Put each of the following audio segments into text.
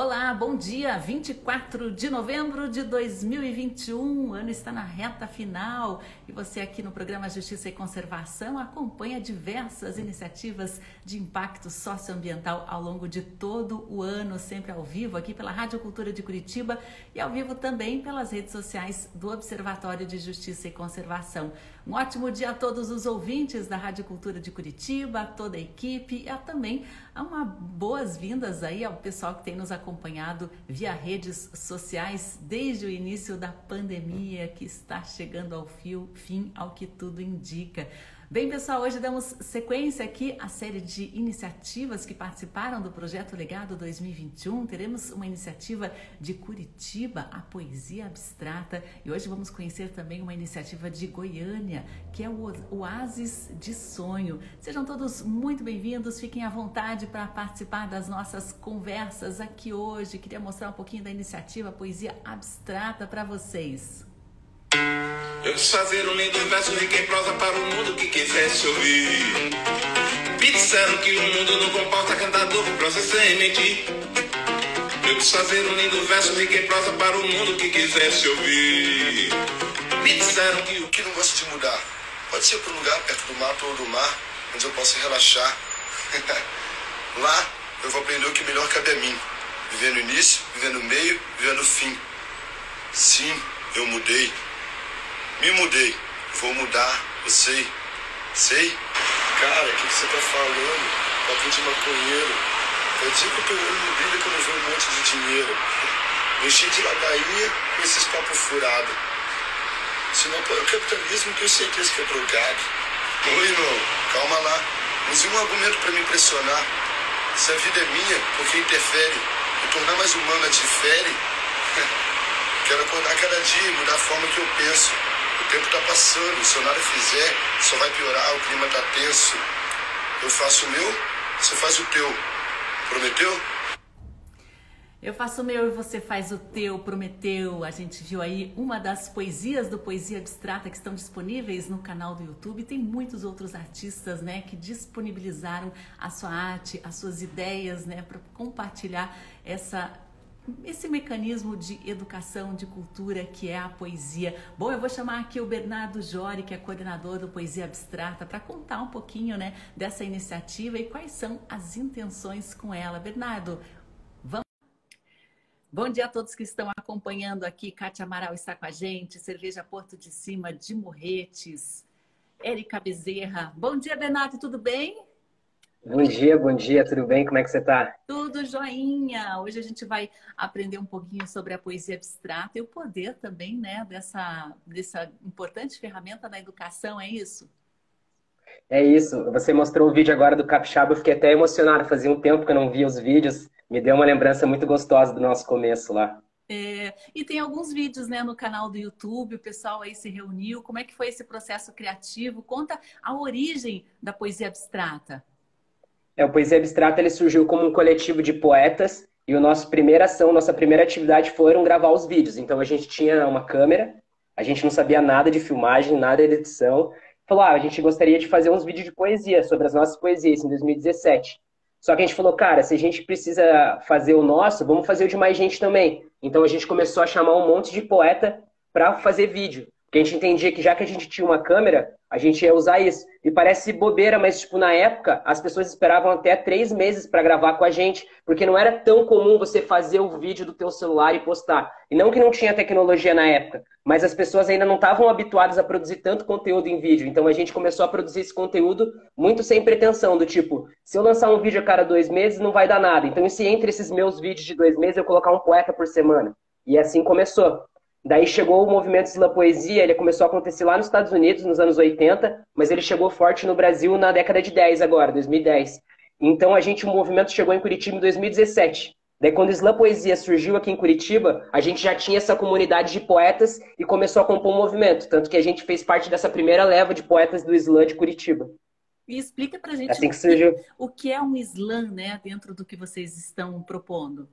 Olá, bom dia! 24 de novembro de 2021, o ano está na reta final e você aqui no programa Justiça e Conservação acompanha diversas iniciativas de impacto socioambiental ao longo de todo o ano, sempre ao vivo aqui pela Rádio Cultura de Curitiba e ao vivo também pelas redes sociais do Observatório de Justiça e Conservação. Um ótimo dia a todos os ouvintes da Rádio Cultura de Curitiba, a toda a equipe e a também uma boas-vindas aí ao pessoal que tem nos acompanhado via redes sociais desde o início da pandemia que está chegando ao fio, fim, ao que tudo indica. Bem, pessoal, hoje damos sequência aqui à série de iniciativas que participaram do projeto Legado 2021. Teremos uma iniciativa de Curitiba, a poesia abstrata, e hoje vamos conhecer também uma iniciativa de Goiânia, que é o Oásis de Sonho. Sejam todos muito bem-vindos, fiquem à vontade para participar das nossas conversas aqui hoje. Queria mostrar um pouquinho da iniciativa Poesia Abstrata para vocês. Eu quis fazer um lindo verso rico em prosa para o mundo que quisesse ouvir. Me disseram que o mundo não comporta cantador com prosa sem mentir. Eu quis fazer um lindo verso rico em prosa para o mundo que quisesse ouvir. Me disseram que o que não gosto de mudar pode ser para um lugar perto do mato ou do mar, onde eu possa relaxar. Lá eu vou aprender o que melhor cabe a mim. Viver no início, viver no meio, viver no fim. Sim, eu mudei. Me mudei. Vou mudar, eu sei. Sei? Cara, o que, que, você tá falando? Papo de maconheiro. Eu digo que o teu olho não brilha quando vê um monte de dinheiro. Mexi de ladainha com esses papos furados. Se não apoia o capitalismo, tenho certeza que é drogado. Ô irmão, calma lá. Use um argumento para me impressionar. Se a vida é minha, porque interfere, me tornar mais humana te fere? Quero acordar cada dia e mudar a forma que eu penso. Tempo está passando, se eu nada fizer, só vai piorar, o clima está tenso. Eu faço o meu, você faz o teu. Prometeu? Eu faço o meu e você faz o teu, prometeu. A gente viu aí uma das poesias do Poesia Abstrata que estão disponíveis no canal do YouTube. Tem muitos outros artistas, né, que disponibilizaram a sua arte, as suas ideias, né, para compartilhar essa esse mecanismo de educação, de cultura que é a poesia. Bom, eu vou chamar aqui o Bernardo Jori, que é coordenador do Poesia Abstrata, para contar um pouquinho né, dessa iniciativa e quais são as intenções com ela. Bernardo, vamos. Bom dia a todos que estão acompanhando aqui. Kátia Amaral está com a gente, Cerveja Porto de Cima de Morretes, Érica Bezerra. Bom dia, Bernardo, tudo bem? Bom dia, bom dia, tudo bem? Como é que você está? Tudo joinha! Hoje a gente vai aprender um pouquinho sobre a poesia abstrata e o poder também, né, dessa, dessa importante ferramenta na educação, é isso? É isso. Você mostrou o vídeo agora do Capixaba, eu fiquei até emocionado. Fazia um tempo que eu não via os vídeos. Me deu uma lembrança muito gostosa do nosso começo lá. É, e tem alguns vídeos né, no canal do YouTube, o pessoal aí se reuniu. Como é que foi esse processo criativo? Conta a origem da poesia abstrata. É, o Poesia Abstrata ele surgiu como um coletivo de poetas e a nossa primeira ação, nossa primeira atividade foram gravar os vídeos. Então a gente tinha uma câmera, a gente não sabia nada de filmagem, nada de edição. Falou, ah, a gente gostaria de fazer uns vídeos de poesia sobre as nossas poesias em 2017. Só que a gente falou, cara, se a gente precisa fazer o nosso, vamos fazer o de mais gente também. Então a gente começou a chamar um monte de poeta para fazer vídeo. Porque a gente entendia que já que a gente tinha uma câmera, a gente ia usar isso. E parece bobeira, mas tipo, na época, as pessoas esperavam até três meses para gravar com a gente, porque não era tão comum você fazer o vídeo do teu celular e postar. E não que não tinha tecnologia na época, mas as pessoas ainda não estavam habituadas a produzir tanto conteúdo em vídeo. Então a gente começou a produzir esse conteúdo muito sem pretensão, do tipo, se eu lançar um vídeo a cada dois meses, não vai dar nada. Então, e se entre esses meus vídeos de dois meses eu colocar um poeta por semana? E assim começou. Daí chegou o movimento Slam Poesia, ele começou a acontecer lá nos Estados Unidos nos anos 80, mas ele chegou forte no Brasil na década de 10 agora, 2010. Então a gente, o movimento chegou em Curitiba em 2017. Daí quando o Slam Poesia surgiu aqui em Curitiba, a gente já tinha essa comunidade de poetas e começou a compor um movimento, tanto que a gente fez parte dessa primeira leva de poetas do Slam de Curitiba. E explica pra gente assim que surgiu... o que é um slam, né, dentro do que vocês estão propondo.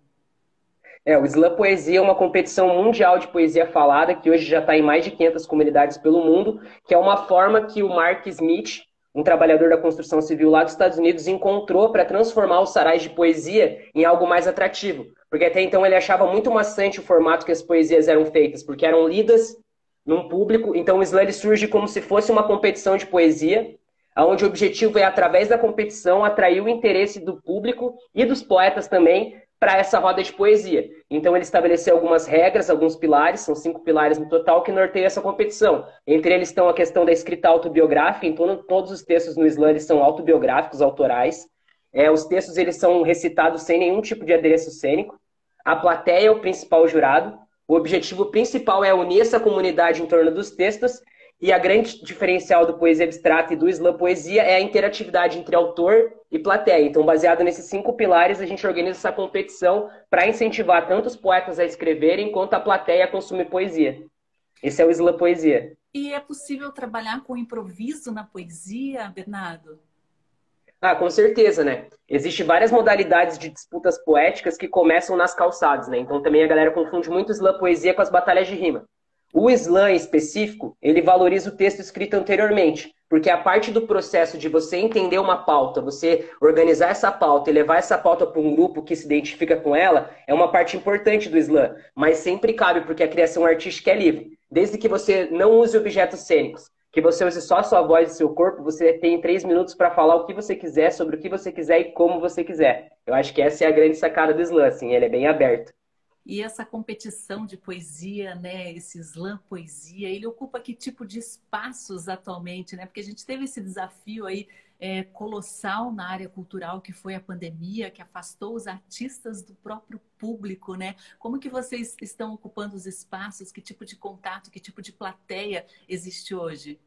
É, o Slam Poesia é uma competição mundial de poesia falada, que hoje já está em mais de 500 comunidades pelo mundo, que é uma forma que o Mark Smith, um trabalhador da construção civil lá dos Estados Unidos, encontrou para transformar os sarais de poesia em algo mais atrativo. porque até então ele achava muito maçante o formato que as poesias eram feitas, porque eram lidas num público. Então o slam surge como se fosse uma competição de poesia, onde o objetivo é, através da competição, atrair o interesse do público e dos poetas também para essa roda de poesia. Então ele estabeleceu algumas regras, alguns pilares, são cinco pilares no total, que norteiam essa competição. Entre eles estão a questão da escrita autobiográfica, então todos os textos no slam são autobiográficos, autorais. É, os textos eles são recitados sem nenhum tipo de adereço cênico. A plateia é o principal jurado. O objetivo principal é unir essa comunidade em torno dos textos e a grande diferencial do poesia abstrata e do slam poesia é a interatividade entre autor e plateia. Então, baseado nesses cinco pilares, a gente organiza essa competição para incentivar tanto os poetas a escreverem quanto a plateia a consumir poesia. Esse é o slam poesia. E é possível trabalhar com improviso na poesia, Bernardo? Ah, com certeza, né? Existem várias modalidades de disputas poéticas que começam nas calçadas, né? Então também a galera confunde muito slam poesia com as batalhas de rima. O slam específico, ele valoriza o texto escrito anteriormente, porque a parte do processo de você entender uma pauta, você organizar essa pauta e levar essa pauta para um grupo que se identifica com ela, é uma parte importante do slam, mas sempre cabe porque a criação artística é livre, desde que você não use objetos cênicos que você use só sua voz e seu corpo, você tem três minutos para falar o que você quiser, sobre o que você quiser e como você quiser. Eu acho que essa é a grande sacada do slam, assim, ele é bem aberto. E essa competição de poesia, né, esse slam poesia, ele ocupa que tipo de espaços atualmente, né? Porque a gente teve esse desafio aí é, colossal na área cultural que foi a pandemia, que afastou os artistas do próprio público, né? Como que vocês estão ocupando os espaços? Que tipo de contato, que tipo de plateia existe hoje?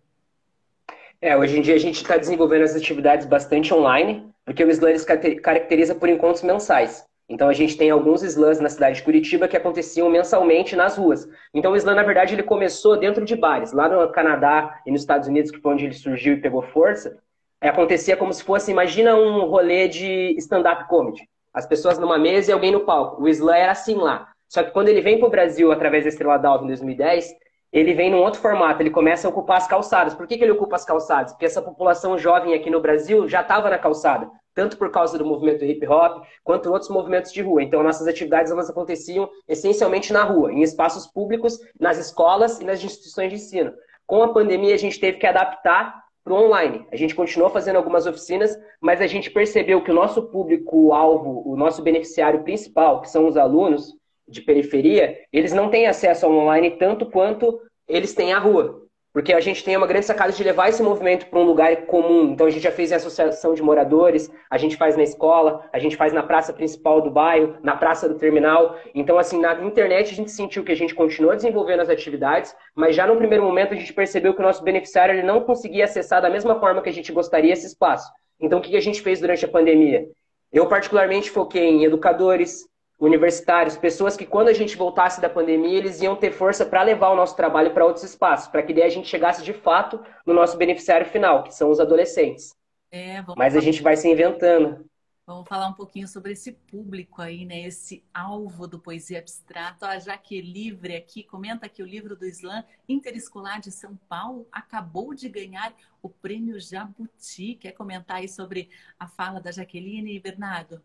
É, hoje em dia a gente está desenvolvendo as atividades bastante online, porque o Slam caracteriza por encontros mensais. Então a gente tem alguns slams na cidade de Curitiba que aconteciam mensalmente nas ruas. Então o slam, na verdade, ele começou dentro de bares. Lá no Canadá e nos Estados Unidos, que foi onde ele surgiu e pegou força, é, acontecia como se fosse, imagina um rolê de stand-up comedy. As pessoas numa mesa e alguém no palco. O slam era assim lá. Só que quando ele vem para o Brasil através da Estrela d'Alva em 2010, ele vem num outro formato, ele começa a ocupar as calçadas. Por que, que ele ocupa as calçadas? Porque essa população jovem aqui no Brasil já estava na calçada, tanto por causa do movimento hip hop, quanto outros movimentos de rua. Então, nossas atividades elas aconteciam essencialmente na rua, em espaços públicos, nas escolas e nas instituições de ensino. Com a pandemia, a gente teve que adaptar para o online. A gente continuou fazendo algumas oficinas, mas a gente percebeu que o nosso público-alvo, o nosso beneficiário principal, que são os alunos de periferia, eles não têm acesso ao online tanto quanto eles têm à rua. Porque a gente tem uma grande sacada de levar esse movimento para um lugar comum. Então a gente já fez em associação de moradores, a gente faz na escola, a gente faz na praça principal do bairro, na praça do terminal. Então, assim, na internet a gente sentiu que a gente continuou desenvolvendo as atividades, mas já no primeiro momento a gente percebeu que o nosso beneficiário ele não conseguia acessar da mesma forma que a gente gostaria esse espaço. Então, o que a gente fez durante a pandemia? Eu, particularmente, foquei em educadores, universitários, pessoas que quando a gente voltasse da pandemia, eles iam ter força para levar o nosso trabalho para outros espaços, para que daí a gente chegasse de fato no nosso beneficiário final, que são os adolescentes. É, Mas a gente vai se inventando. Vamos falar um pouquinho sobre esse público aí, né? Esse alvo do Poesia Abstrato. A Jaque Livre aqui comenta que o livro do Islã Interescolar de São Paulo acabou de ganhar o prêmio Jabuti. Quer comentar aí sobre a fala da Jaqueline e Bernardo?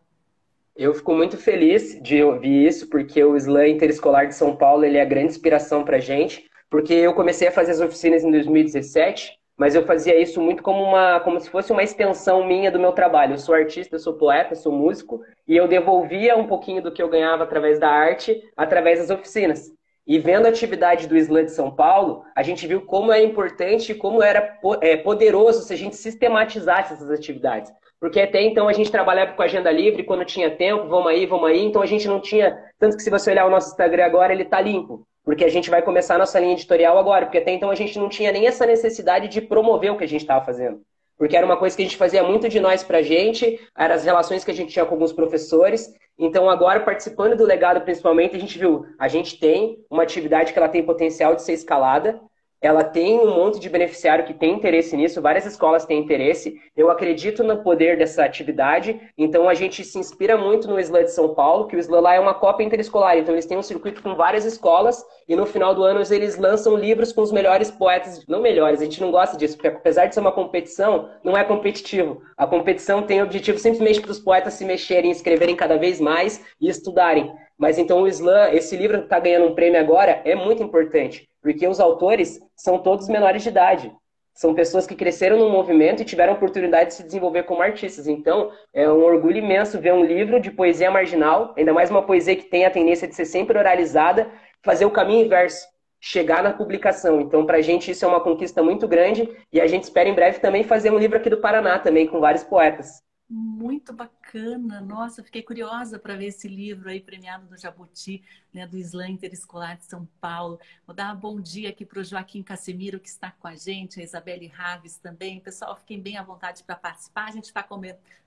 Eu fico muito feliz de ouvir isso, porque o Slam Interescolar de São Paulo ele é a grande inspiração para gente, porque eu comecei a fazer as oficinas em 2017, mas eu fazia isso muito como uma, como se fosse uma extensão minha do meu trabalho. Eu sou artista, eu sou poeta, eu sou músico, e eu devolvia um pouquinho do que eu ganhava através da arte, através das oficinas. E vendo a atividade do Slam de São Paulo, a gente viu como é importante e como era é, poderoso se a gente sistematizasse essas atividades. Porque até então a gente trabalhava com agenda livre, quando tinha tempo, vamos aí, vamos aí. Então a gente não tinha. Tanto que se você olhar o nosso Instagram agora, ele tá limpo. Porque a gente vai começar a nossa linha editorial agora. Porque até então a gente não tinha nem essa necessidade de promover o que a gente estava fazendo. Porque era uma coisa que a gente fazia muito de nós pra gente, eram as relações que a gente tinha com alguns professores. Então agora, participando do legado principalmente, a gente viu, a gente tem uma atividade que ela tem potencial de ser escalada, ela tem um monte de beneficiário que tem interesse nisso, várias escolas têm interesse. Eu acredito no poder dessa atividade, então a gente se inspira muito no SLA de São Paulo, que o SLA lá é uma cópia interescolar, então eles têm um circuito com várias escolas e no final do ano eles lançam livros com os melhores poetas, não melhores, a gente não gosta disso, porque apesar de ser uma competição, não é competitivo. A competição tem o objetivo simplesmente para os poetas se mexerem, escreverem cada vez mais e estudarem. Mas então o Slam, esse livro que está ganhando um prêmio agora, é muito importante, porque os autores são todos menores de idade. São pessoas que cresceram no movimento e tiveram oportunidade de se desenvolver como artistas. Então, é um orgulho imenso ver um livro de poesia marginal, ainda mais uma poesia que tem a tendência de ser sempre oralizada, fazer o caminho inverso, chegar na publicação. Então, para a gente, isso é uma conquista muito grande e a gente espera em breve também fazer um livro aqui do Paraná, também, com vários poetas. Muito bacana, nossa, fiquei curiosa para ver esse livro aí premiado do Jabuti né, do Islã Interescolar de São Paulo. Vou dar um bom dia aqui para o Joaquim Casemiro, que está com a gente, a Isabelle Raves também. Pessoal, fiquem bem à vontade para participar. A gente está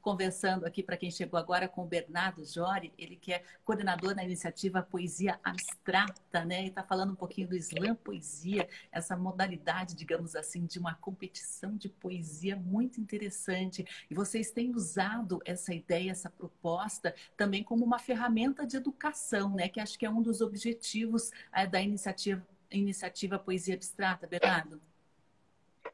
conversando aqui, para quem chegou agora, com o Bernardo Jori, ele que é coordenador da iniciativa Poesia Abstrata, né? E está falando um pouquinho do Islã Poesia, essa modalidade, digamos assim, de uma competição de poesia muito interessante. E vocês têm usado essa ideia, essa proposta, também como uma ferramenta de educação, né? Que acho que é um um dos objetivos é, da iniciativa, iniciativa Poesia Abstrata, Bernardo?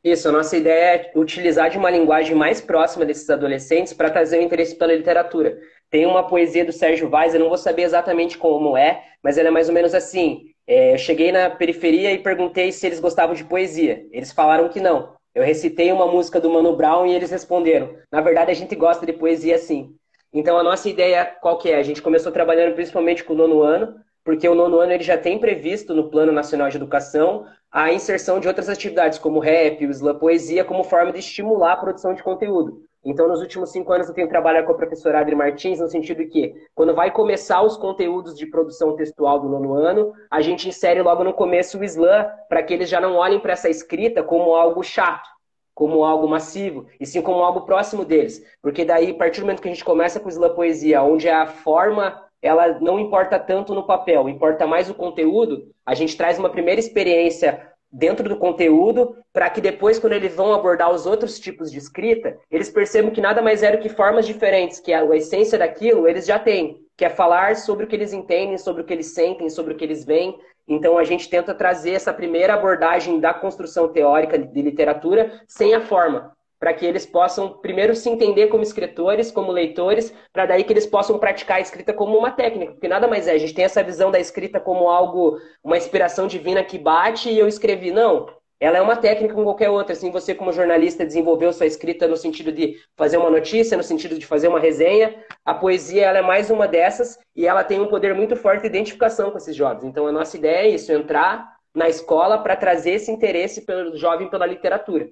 Isso, a nossa ideia é utilizar de uma linguagem mais próxima desses adolescentes para trazer o interesse pela literatura. Tem uma poesia do Sérgio Vaz, eu não vou saber exatamente como é, mas ela é mais ou menos assim. É, eu cheguei na periferia e perguntei se eles gostavam de poesia. Eles falaram que não. Eu recitei uma música do Mano Brown e eles responderam: na verdade, a gente gosta de poesia sim. Então, a nossa ideia qual que é? A gente começou trabalhando principalmente com o nono ano, porque o nono ano ele já tem previsto no Plano Nacional de Educação a inserção de outras atividades, como rap, o slam poesia, como forma de estimular a produção de conteúdo. Então, nos últimos cinco anos, eu tenho trabalhado com a professora Adri Martins, no sentido que, quando vai começar os conteúdos de produção textual do nono ano, a gente insere logo no começo o slam, para que eles já não olhem para essa escrita como algo chato, como algo massivo, e sim como algo próximo deles. Porque daí, a partir do momento que a gente começa com o slam poesia, onde a forma ela não importa tanto no papel, importa mais o conteúdo. A gente traz uma primeira experiência dentro do conteúdo, para que depois, quando eles vão abordar os outros tipos de escrita, eles percebam que nada mais é do que formas diferentes, que a, essência daquilo eles já têm, que é falar sobre o que eles entendem, sobre o que eles sentem, sobre o que eles veem. Então a gente tenta trazer essa primeira abordagem da construção teórica de literatura sem a forma, para que eles possam primeiro se entender como escritores, como leitores, para daí que eles possam praticar a escrita como uma técnica, porque nada mais é, a gente tem essa visão da escrita como algo, uma inspiração divina que bate e eu escrevi. Não, ela é uma técnica como qualquer outra. Assim, você como jornalista desenvolveu sua escrita no sentido de fazer uma notícia, no sentido de fazer uma resenha. A poesia ela é mais uma dessas e ela tem um poder muito forte de identificação com esses jovens. Então a nossa ideia é isso, entrar na escola para trazer esse interesse pelo jovem pela literatura.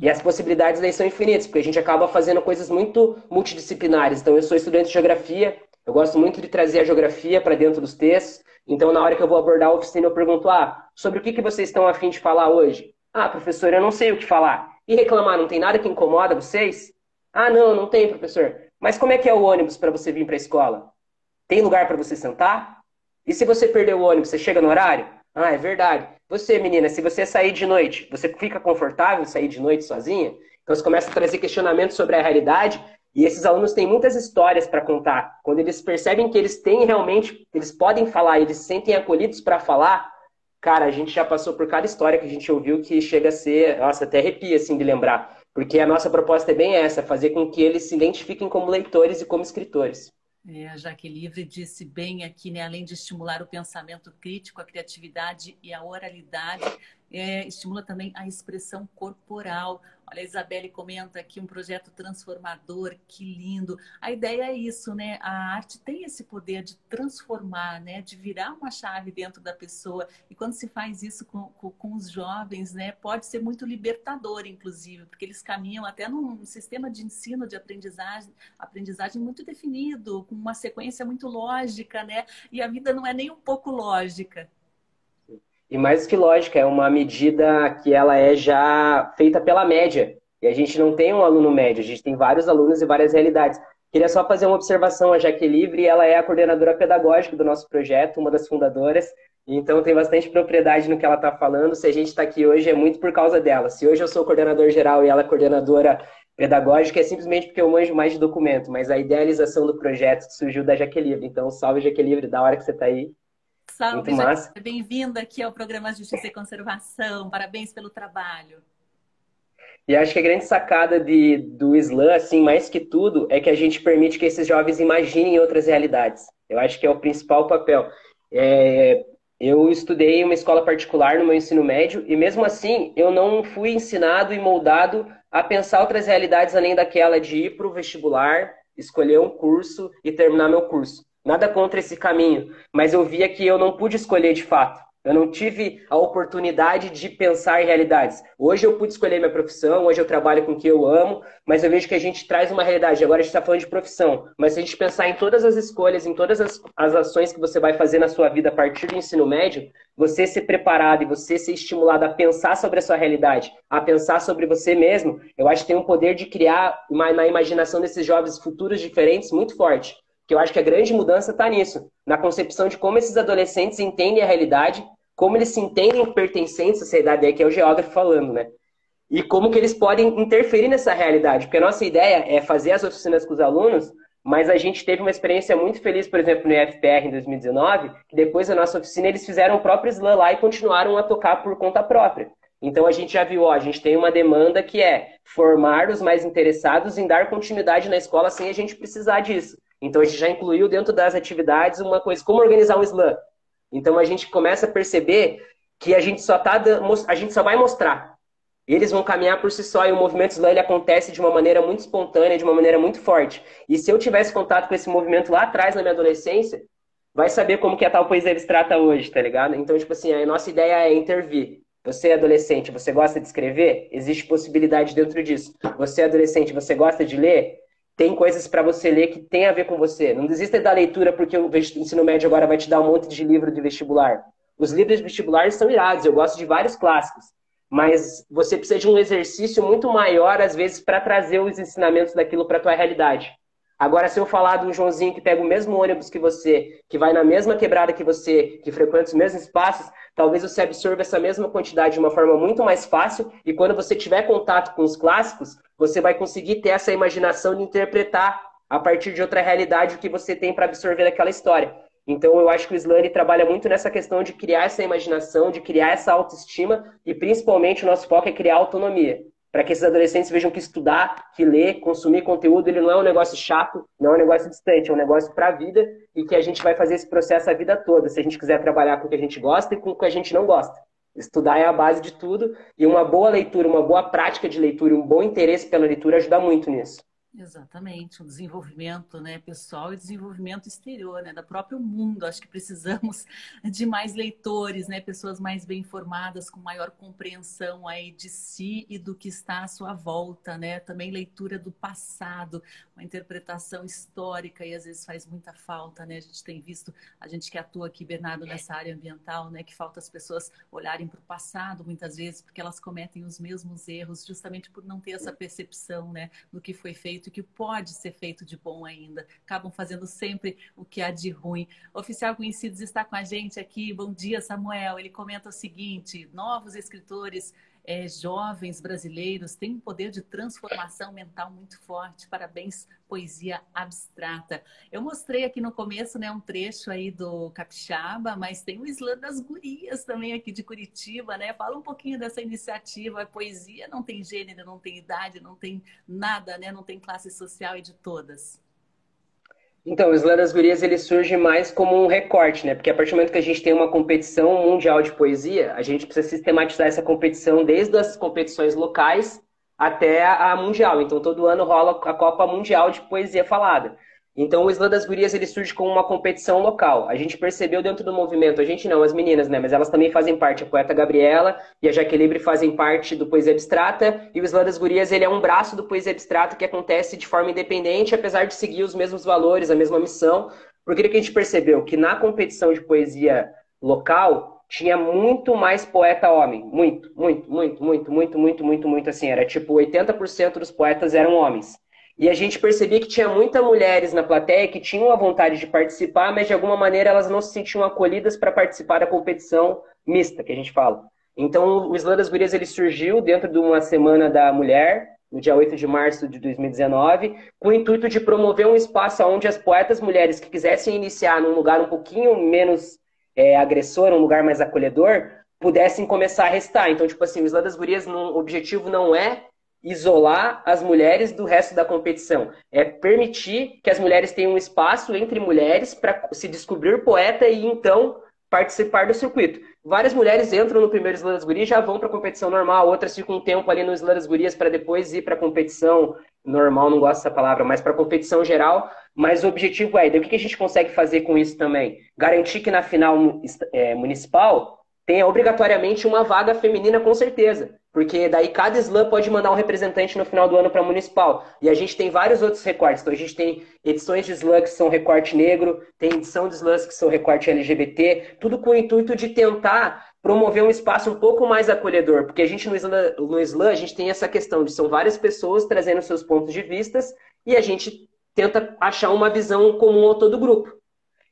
E as possibilidades daí são infinitas, porque a gente acaba fazendo coisas muito multidisciplinares. Então, eu sou estudante de geografia, eu gosto muito de trazer a geografia para dentro dos textos. Então, na hora que eu vou abordar a oficina, eu pergunto: ah, sobre o que, que vocês estão afim de falar hoje? Ah, professor, eu não sei o que falar. E reclamar, não tem nada que incomoda vocês? Ah, não, não tem, professor. Mas como é que é o ônibus para você vir para a escola? Tem lugar para você sentar? E se você perder o ônibus, você chega no horário? Ah, é verdade. Você, menina, se você sair de noite, você fica confortável sair de noite sozinha? Então você começa a trazer questionamentos sobre a realidade e esses alunos têm muitas histórias para contar. Quando eles percebem que eles têm realmente, eles podem falar, eles se sentem acolhidos para falar, cara, a gente já passou por cada história que a gente ouviu que chega a ser, nossa, até arrepia assim de lembrar. Porque a nossa proposta é bem essa, fazer com que eles se identifiquem como leitores e como escritores. É, a Jaque Livre disse bem aqui, né, além de estimular o pensamento crítico, a criatividade e a oralidade, é, estimula também a expressão corporal. Olha, a Isabelle comenta aqui um projeto transformador, que lindo. A ideia é isso, né? A arte tem esse poder de transformar, né? De virar uma chave dentro da pessoa. E quando se faz isso com, com, com os jovens, né? Pode ser muito libertador, inclusive, porque eles caminham até num sistema de ensino, de aprendizagem, aprendizagem muito definido, com uma sequência muito lógica, né? E a vida não é nem um pouco lógica. E mais que lógica, é uma medida que ela é já feita pela média. E a gente não tem um aluno médio, a gente tem vários alunos e várias realidades. Queria só fazer uma observação, a Jaque Livre, ela é a coordenadora pedagógica do nosso projeto, uma das fundadoras, então tem bastante propriedade no que ela está falando. Se a gente está aqui hoje é muito por causa dela. Se hoje eu sou coordenador geral e ela é coordenadora pedagógica, é simplesmente porque eu manjo mais de documento, mas a idealização do projeto surgiu da Jaque Livre. Então, salve Jaque Livre, da hora que você está aí. Salve. Bem-vinda aqui ao programa Justiça e Conservação. Parabéns pelo trabalho. E acho que a grande sacada de, do Islã, assim, mais que tudo, é que a gente permite que esses jovens imaginem outras realidades. Eu acho que é o principal papel. É, eu estudei em uma escola particular no meu ensino médio e mesmo assim eu não fui ensinado e moldado a pensar outras realidades além daquela de ir para o vestibular, escolher um curso e terminar meu curso. Nada contra esse caminho, mas eu via que eu não pude escolher de fato. Eu não tive a oportunidade de pensar em realidades. Hoje eu pude escolher minha profissão, hoje eu trabalho com o que eu amo, mas eu vejo que a gente traz uma realidade. Agora a gente está falando de profissão, mas se a gente pensar em todas as escolhas, em todas as, as ações que você vai fazer na sua vida a partir do ensino médio, você ser preparado e você ser estimulado a pensar sobre a sua realidade, a pensar sobre você mesmo, eu acho que tem um poder de criar uma, na imaginação desses jovens futuros diferentes muito forte que eu acho que a grande mudança está nisso, na concepção de como esses adolescentes entendem a realidade como eles se entendem pertencentes à sociedade, aí que é o geógrafo falando, né? E como que eles podem interferir nessa realidade. Porque a nossa ideia é fazer as oficinas com os alunos, mas a gente teve uma experiência muito feliz, por exemplo, no IFPR em 2019, que depois da nossa oficina eles fizeram o próprio slam lá e continuaram a tocar por conta própria. Então a gente já viu, ó, a gente tem uma demanda que é formar os mais interessados em dar continuidade na escola sem a gente precisar disso. Então a gente já incluiu dentro das atividades uma coisa, como organizar um slam. Então a gente começa a perceber que a gente só tá a gente só vai mostrar. Eles vão caminhar por si só e o movimento slam ele acontece de uma maneira muito espontânea, de uma maneira muito forte. E se eu tivesse contato com esse movimento lá atrás na minha adolescência, vai saber como que a tal poesia abstrata hoje, tá ligado? Então, tipo assim, a nossa ideia é intervir. Você é adolescente, você gosta de escrever? Existe possibilidade dentro disso. Você é adolescente, você gosta de ler? Tem coisas para você ler que tem a ver com você. Não desista da leitura porque o ensino médio agora vai te dar um monte de livro de vestibular. Os livros de vestibular são irados, eu gosto de vários clássicos. Mas você precisa de um exercício muito maior, às vezes, para trazer os ensinamentos daquilo para a tua realidade. Agora, se eu falar de um Joãozinho que pega o mesmo ônibus que você, que vai na mesma quebrada que você, que frequenta os mesmos espaços, talvez você absorva essa mesma quantidade de uma forma muito mais fácil e quando você tiver contato com os clássicos, você vai conseguir ter essa imaginação de interpretar a partir de outra realidade o que você tem para absorver daquela história. Então eu acho que o Slane trabalha muito nessa questão de criar essa imaginação, de criar essa autoestima e principalmente o nosso foco é criar autonomia para que esses adolescentes vejam que estudar, que ler, consumir conteúdo, ele não é um negócio chato, não é um negócio distante, é um negócio para a vida e que a gente vai fazer esse processo a vida toda, se a gente quiser trabalhar com o que a gente gosta e com o que a gente não gosta. Estudar é a base de tudo e uma boa leitura, uma boa prática de leitura, um bom interesse pela leitura ajuda muito nisso. Exatamente, um desenvolvimento né, pessoal e desenvolvimento exterior, né, da próprio mundo. Acho que precisamos de mais leitores, né, pessoas mais bem informadas, com maior compreensão aí de si e do que está à sua volta, né? Também leitura do passado, uma interpretação histórica e às vezes faz muita falta, né? A gente tem visto, a gente que atua aqui, Bernardo, nessa área ambiental, né, que falta as pessoas olharem para o passado muitas vezes, porque elas cometem os mesmos erros justamente por não ter essa percepção, né, do que foi feito feito, que pode ser feito de bom ainda. Acabam fazendo sempre o que há de ruim. O oficial Conhecidos está com a gente aqui. Bom dia, Samuel. Ele comenta o seguinte: novos escritores é, jovens brasileiros têm um poder de transformação mental muito forte. Parabéns, poesia abstrata. Eu mostrei aqui no começo né, um trecho aí do Capixaba, mas tem o Islã das Gurias também aqui de Curitiba, né? Fala um pouquinho dessa iniciativa. A poesia não tem gênero, não tem idade, não tem nada, né? Não tem classe social e de todas. Então, o Slam das Gurias ele surge mais como um recorte, né? Porque a partir do momento que a gente tem uma competição mundial de poesia, a gente precisa sistematizar essa competição desde as competições locais até a mundial. Então, todo ano rola a Copa Mundial de Poesia Falada. Então o Slam das Gurias ele surge como uma competição local. A gente percebeu dentro do movimento, a gente não, as meninas, né? Mas elas também fazem parte. A poeta Gabriela e a Jaquelibre fazem parte do Poesia Abstrata. E o Slam das Gurias ele é um braço do Poesia Abstrata que acontece de forma independente, apesar de seguir os mesmos valores, a mesma missão. Porque que a gente percebeu? Que na competição de poesia local tinha muito mais poeta homem. Muito, muito, muito, muito, muito, muito, muito, muito assim. Era tipo 80% dos poetas eram homens. E a gente percebia que tinha muitas mulheres na plateia que tinham a vontade de participar, mas de alguma maneira elas não se sentiam acolhidas para participar da competição mista, que a gente fala. Então, o Islã das Gurias ele surgiu dentro de uma semana da mulher, no dia 8 de março de 2019, com o intuito de promover um espaço onde as poetas mulheres que quisessem iniciar num lugar um pouquinho menos é, agressor, um lugar mais acolhedor, pudessem começar a restar. Então, tipo assim, o Islã das Gurias, o objetivo não é isolar as mulheres do resto da competição. É permitir que as mulheres tenham um espaço entre mulheres para se descobrir poeta e então participar do circuito. Várias mulheres entram no primeiro Slam das Gurias e já vão para a competição normal, outras ficam um tempo ali no Slam das Gurias para depois ir para a competição normal, não gosto dessa palavra, mas para a competição geral. Mas o objetivo é, o que a gente consegue fazer com isso também? Garantir que na final é, municipal tenha obrigatoriamente uma vaga feminina com certeza. Porque daí cada slam pode mandar um representante no final do ano para municipal. E a gente tem vários outros recortes. Então a gente tem edições de slam que são recorte negro, tem edição de slams que são recorte LGBT, tudo com o intuito de tentar promover um espaço um pouco mais acolhedor. Porque a gente no slam, no slam a gente tem essa questão de são várias pessoas trazendo seus pontos de vistas e a gente tenta achar uma visão comum a todo grupo.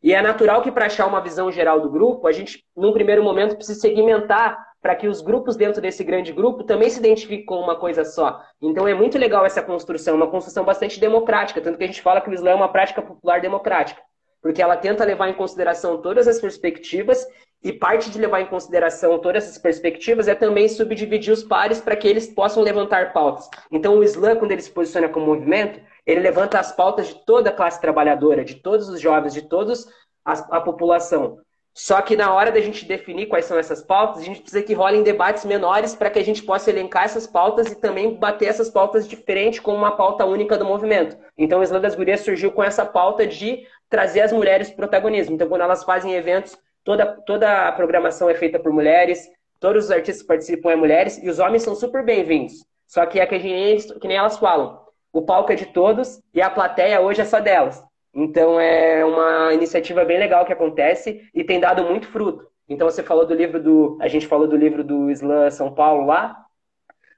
E é natural que para achar uma visão geral do grupo, a gente, num primeiro momento, precisa segmentar para que os grupos dentro desse grande grupo também se identifiquem com uma coisa só. Então é muito legal essa construção, uma construção bastante democrática, tanto que a gente fala que o Islã é uma prática popular democrática, porque ela tenta levar em consideração todas as perspectivas e parte de levar em consideração todas essas perspectivas é também subdividir os pares para que eles possam levantar pautas. Então o Islã, quando ele se posiciona como movimento, ele levanta as pautas de toda a classe trabalhadora, de todos os jovens, de todos a, população. Só que na hora da gente definir quais são essas pautas, a gente precisa que rolem debates menores para que a gente possa elencar essas pautas e também bater essas pautas diferentes com uma pauta única do movimento. Então o Islã das Gurias surgiu com essa pauta de trazer as mulheres protagonismo. Então quando elas fazem eventos, toda, toda a programação é feita por mulheres, todos os artistas que participam é mulheres e os homens são super bem-vindos. Só que é que, gente, que nem elas falam, o palco é de todos e a plateia hoje é só delas. Então é uma iniciativa bem legal que acontece e tem dado muito fruto. Então você falou do livro do. A gente falou do livro do Islã São Paulo lá.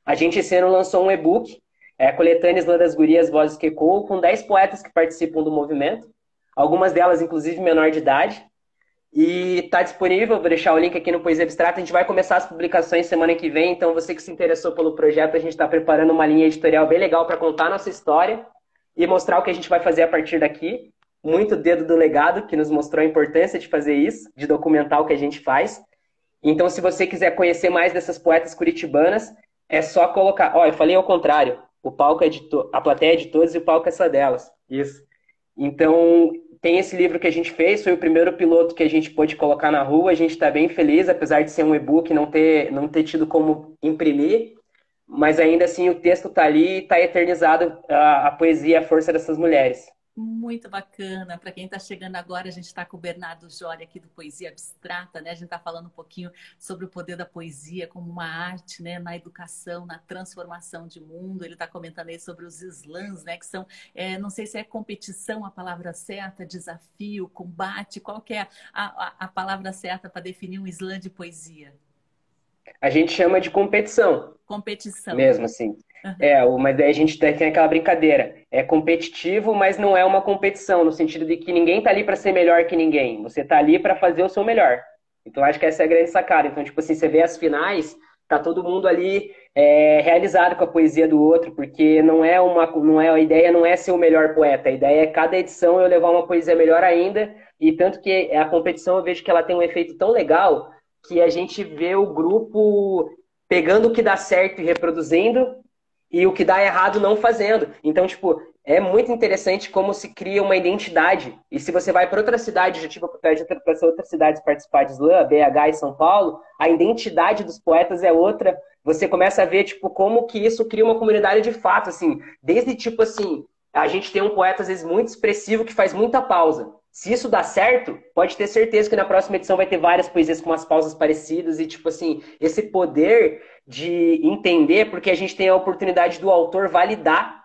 A gente esse ano lançou um e-book, é, Coletânea Islã das Gurias Vozes que Ecoam, com 10 poetas que participam do movimento. Algumas delas, inclusive, menor de idade. E está disponível, vou deixar o link aqui no Poesia Abstrata. A gente vai começar as publicações semana que vem, então você que se interessou pelo projeto, a gente está preparando uma linha editorial bem legal para contar a nossa história e mostrar o que a gente vai fazer a partir daqui. Muito dedo do legado, que nos mostrou a importância de fazer isso, de documentar o que a gente faz. Então, se você quiser conhecer mais dessas poetas curitibanas, é só colocar. Ó, eu falei ao contrário. O palco é de to... a plateia é de todos e o palco é só delas. Isso. Então, tem esse livro que a gente fez, foi o primeiro piloto que a gente pôde colocar na rua. A gente está bem feliz, apesar de ser um e-book, não ter, não ter tido como imprimir mas ainda assim o texto está ali e está eternizado a, a poesia, a força dessas mulheres. Muito bacana. Para quem está chegando agora, a gente está com o Bernardo Jori aqui do Poesia Abstrata, né? A gente está falando um pouquinho sobre o poder da poesia como uma arte, né? Na educação, na transformação de mundo. Ele está comentando aí sobre os slams, né? Que são, é, não sei se é competição a palavra certa, desafio, combate. Qual que é a, a, a palavra certa para definir um slam de poesia? A gente chama de competição. Competição. Mesmo assim. É, uma ideia a gente tem aquela brincadeira. É competitivo, mas não é uma competição, no sentido de que ninguém tá ali para ser melhor que ninguém. Você tá ali para fazer o seu melhor. Então acho que essa é a grande sacada. Então, tipo assim, você vê as finais, tá todo mundo ali é, realizado com a poesia do outro, porque não é uma, não é a ideia não é ser o melhor poeta. A ideia é cada edição eu levar uma poesia melhor ainda. E tanto que a competição eu vejo que ela tem um efeito tão legal que a gente vê o grupo pegando o que dá certo e reproduzindo e o que dá errado não fazendo. Então, tipo, é muito interessante como se cria uma identidade. E se você vai para outra cidade, já tive a oportunidade de para outras cidades participar de slam, BH e São Paulo, a identidade dos poetas é outra. Você começa a ver, tipo, como que isso cria uma comunidade de fato, assim. Desde, tipo, assim, a gente tem um poeta, às vezes, muito expressivo que faz muita pausa. Se isso dá certo, pode ter certeza que na próxima edição vai ter várias poesias com umas pausas parecidas e, tipo assim, esse poder de entender, porque a gente tem a oportunidade do autor validar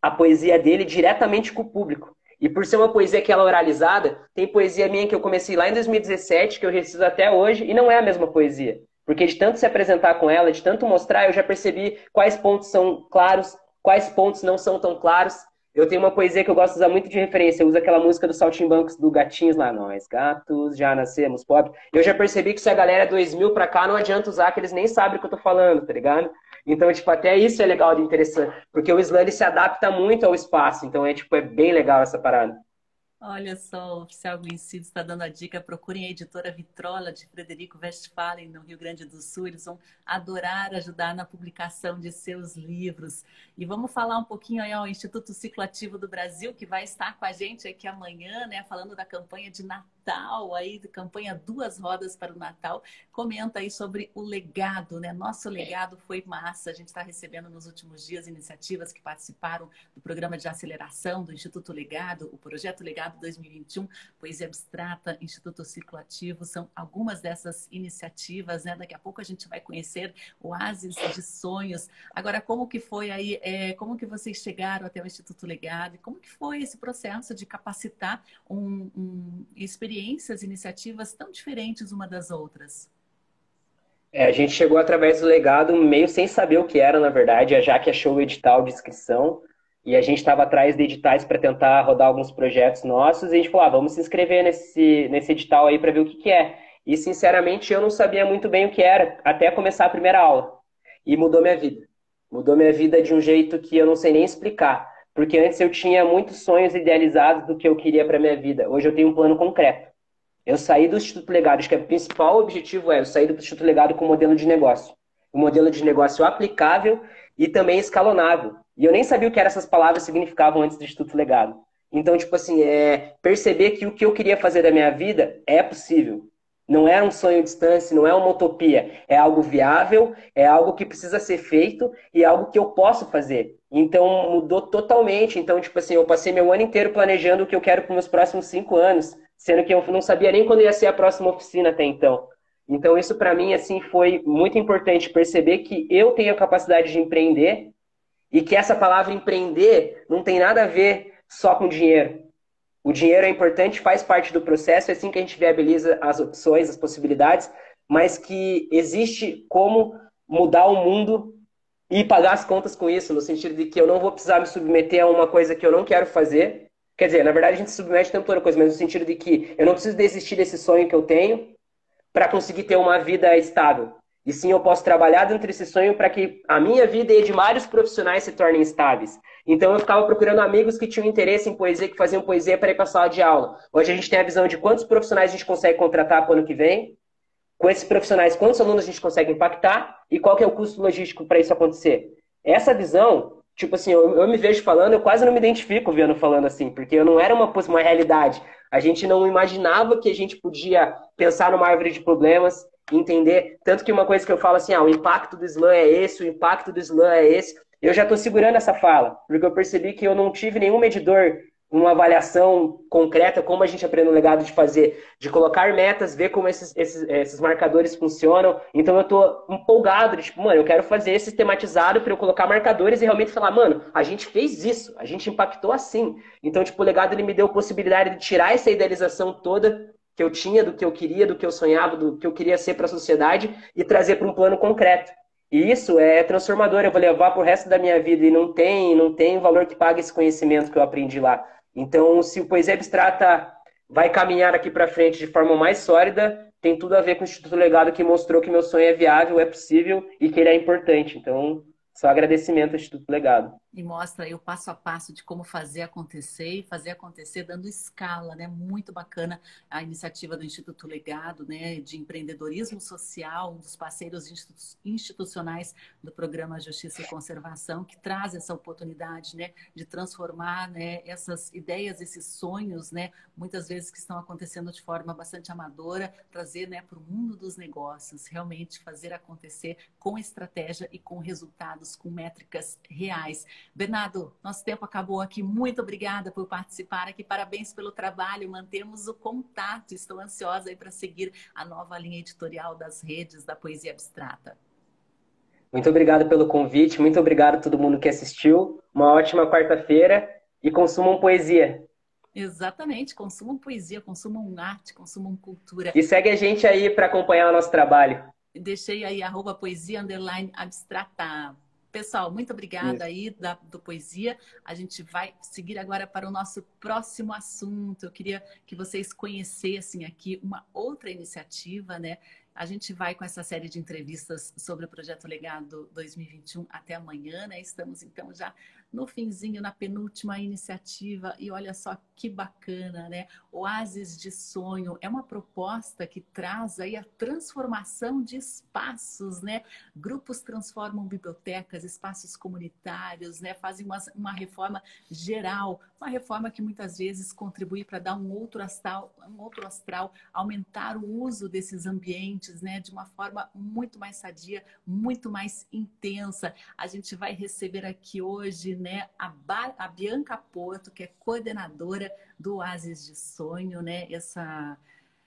a poesia dele diretamente com o público. E por ser uma poesia que ela é oralizada, tem poesia minha que eu comecei lá em 2017, que eu recito até hoje, e não é a mesma poesia. Porque de tanto se apresentar com ela, de tanto mostrar, eu já percebi quais pontos são claros, quais pontos não são tão claros. Eu tenho uma poesia que eu gosto de usar muito de referência. Eu uso aquela música do Saltimbancos do Gatinhos lá. Nós, gatos, já nascemos pobres. Eu já percebi que se a galera é 2000 pra cá, não adianta usar, que eles nem sabem o que eu tô falando, tá ligado? Então, tipo, até isso é legal de interessante. Porque o slam se adapta muito ao espaço. Então, é, tipo, é bem legal essa parada. Olha só, o oficial Vencido está dando a dica. Procurem a editora Vitrola de Frederico Westphalen, no Rio Grande do Sul. Eles vão adorar ajudar na publicação de seus livros. E vamos falar um pouquinho aí ao Instituto Cicloativo do Brasil, que vai estar com a gente aqui amanhã, né? Falando da campanha de Natal Natal, aí, campanha Duas Rodas para o Natal. Comenta aí sobre o legado, né? Nosso legado foi massa. A gente está recebendo nos últimos dias iniciativas que participaram do programa de aceleração do Instituto Legado, o Projeto Legado 2021, Poesia Abstrata, Instituto Cicloativo. São algumas dessas iniciativas, né? Daqui a pouco a gente vai conhecer Oásis de Sonhos. Agora, como que foi aí, é, como que vocês chegaram até o Instituto Legado? E como que foi esse processo de capacitar um, um experiência experiências, iniciativas tão diferentes uma das outras? É, a gente chegou através do legado meio sem saber o que era, na verdade. A Jaque achou o edital de inscrição e a gente estava atrás de editais para tentar rodar alguns projetos nossos e a gente falou, ah, vamos se inscrever nesse, nesse edital aí para ver o que, que é. E, sinceramente, eu não sabia muito bem o que era até começar a primeira aula. E mudou minha vida. Mudou minha vida de um jeito que eu não sei nem explicar. Porque antes eu tinha muitos sonhos idealizados do que eu queria para minha vida. Hoje eu tenho um plano concreto. Eu saí do Instituto Legado, acho que o principal objetivo é eu sair do Instituto Legado com um modelo de negócio. Um modelo de negócio aplicável e também escalonável. E eu nem sabia o que essas palavras significavam antes do Instituto Legado. Então, tipo assim, é perceber que o que eu queria fazer da minha vida é possível. Não é um sonho distante, não é uma utopia. É algo viável, é algo que precisa ser feito e é algo que eu posso fazer. Então mudou totalmente. Então, tipo assim, eu passei meu ano inteiro planejando o que eu quero para meus próximos cinco anos, sendo que eu não sabia nem quando ia ser a próxima oficina até então. Então, isso para mim, assim, foi muito importante perceber que eu tenho a capacidade de empreender e que essa palavra empreender não tem nada a ver só com dinheiro. O dinheiro é importante, faz parte do processo, é assim que a gente viabiliza as opções, as possibilidades, mas que existe como mudar o mundo e pagar as contas com isso, no sentido de que eu não vou precisar me submeter a uma coisa que eu não quero fazer. Quer dizer, na verdade a gente se submete o tempo a coisa, mas no sentido de que eu não preciso desistir desse sonho que eu tenho para conseguir ter uma vida estável. E sim, eu posso trabalhar dentro desse sonho para que a minha vida e a de vários profissionais se tornem estáveis. Então eu ficava procurando amigos que tinham interesse em poesia, que faziam poesia para ir para a sala de aula. Hoje a gente tem a visão de quantos profissionais a gente consegue contratar para o ano que vem, com esses profissionais, quantos alunos a gente consegue impactar e qual que é o custo logístico para isso acontecer. Essa visão, tipo assim, eu, eu, me vejo falando, eu quase não me identifico vendo falando assim, porque eu não era uma, uma realidade. A gente não imaginava que a gente podia pensar numa árvore de problemas, entender. Tanto que uma coisa que eu falo assim, ah, o impacto do slam é esse, o impacto do slam é esse. Eu já estou segurando essa fala, porque eu percebi que eu não tive nenhum medidor, uma avaliação concreta, como a gente aprende no legado de fazer, de colocar metas, ver como esses, esses, esses marcadores funcionam. Então eu estou empolgado, de, tipo, mano, eu quero fazer sistematizado para eu colocar marcadores e realmente falar, mano, a gente fez isso, a gente impactou assim. Então, tipo, o legado ele me deu a possibilidade de tirar essa idealização toda que eu tinha, do que eu queria, do que eu sonhava, do que eu queria ser para a sociedade e trazer para um plano concreto. E isso é transformador, eu vou levar para o resto da minha vida e não tem, não tem valor que pague esse conhecimento que eu aprendi lá. Então, se o Poesia Abstrata vai caminhar aqui para frente de forma mais sólida, tem tudo a ver com o Instituto Legado que mostrou que meu sonho é viável, é possível e que ele é importante. Então, só agradecimento ao Instituto Legado e mostra aí o passo a passo de como fazer acontecer e fazer acontecer dando escala, né? Muito bacana a iniciativa do Instituto Legado, né? De empreendedorismo social, um dos parceiros institucionais do programa Justiça e Conservação, que traz essa oportunidade, né? De transformar, né? Essas ideias, esses sonhos, né? Muitas vezes que estão acontecendo de forma bastante amadora, trazer, né? Para o mundo dos negócios, realmente fazer acontecer com estratégia e com resultados, com métricas reais. Bernardo, nosso tempo acabou aqui. Muito obrigada por participar aqui. Parabéns pelo trabalho. Mantemos o contato. Estou ansiosa aí para seguir a nova linha editorial das redes da poesia abstrata. Muito obrigado pelo convite. Muito obrigado a todo mundo que assistiu. Uma ótima quarta-feira e consumam poesia. Exatamente, consumam poesia, consumam arte, consumam cultura. E segue a gente aí para acompanhar o nosso trabalho. Deixei aí arroba poesia underline abstrata. Pessoal, muito obrigada aí da, do Poesia. A gente vai seguir agora para o nosso próximo assunto. Eu queria que vocês conhecessem aqui uma outra iniciativa, né? A gente vai com essa série de entrevistas sobre o Projeto Legado 2021 até amanhã, né? Estamos então já no finzinho, na penúltima iniciativa, e olha só que bacana, né? Oásis de Sonho é uma proposta que traz aí a transformação de espaços, né? Grupos transformam bibliotecas, espaços comunitários, né? Fazem uma, uma reforma geral, uma reforma que muitas vezes contribui para dar um outro astral, um outro astral, aumentar o uso desses ambientes, né? De uma forma muito mais sadia, muito mais intensa. A gente vai receber aqui hoje, né, a, ba a Bianca Porto, que é coordenadora do Oasis de Sonho, né? Essa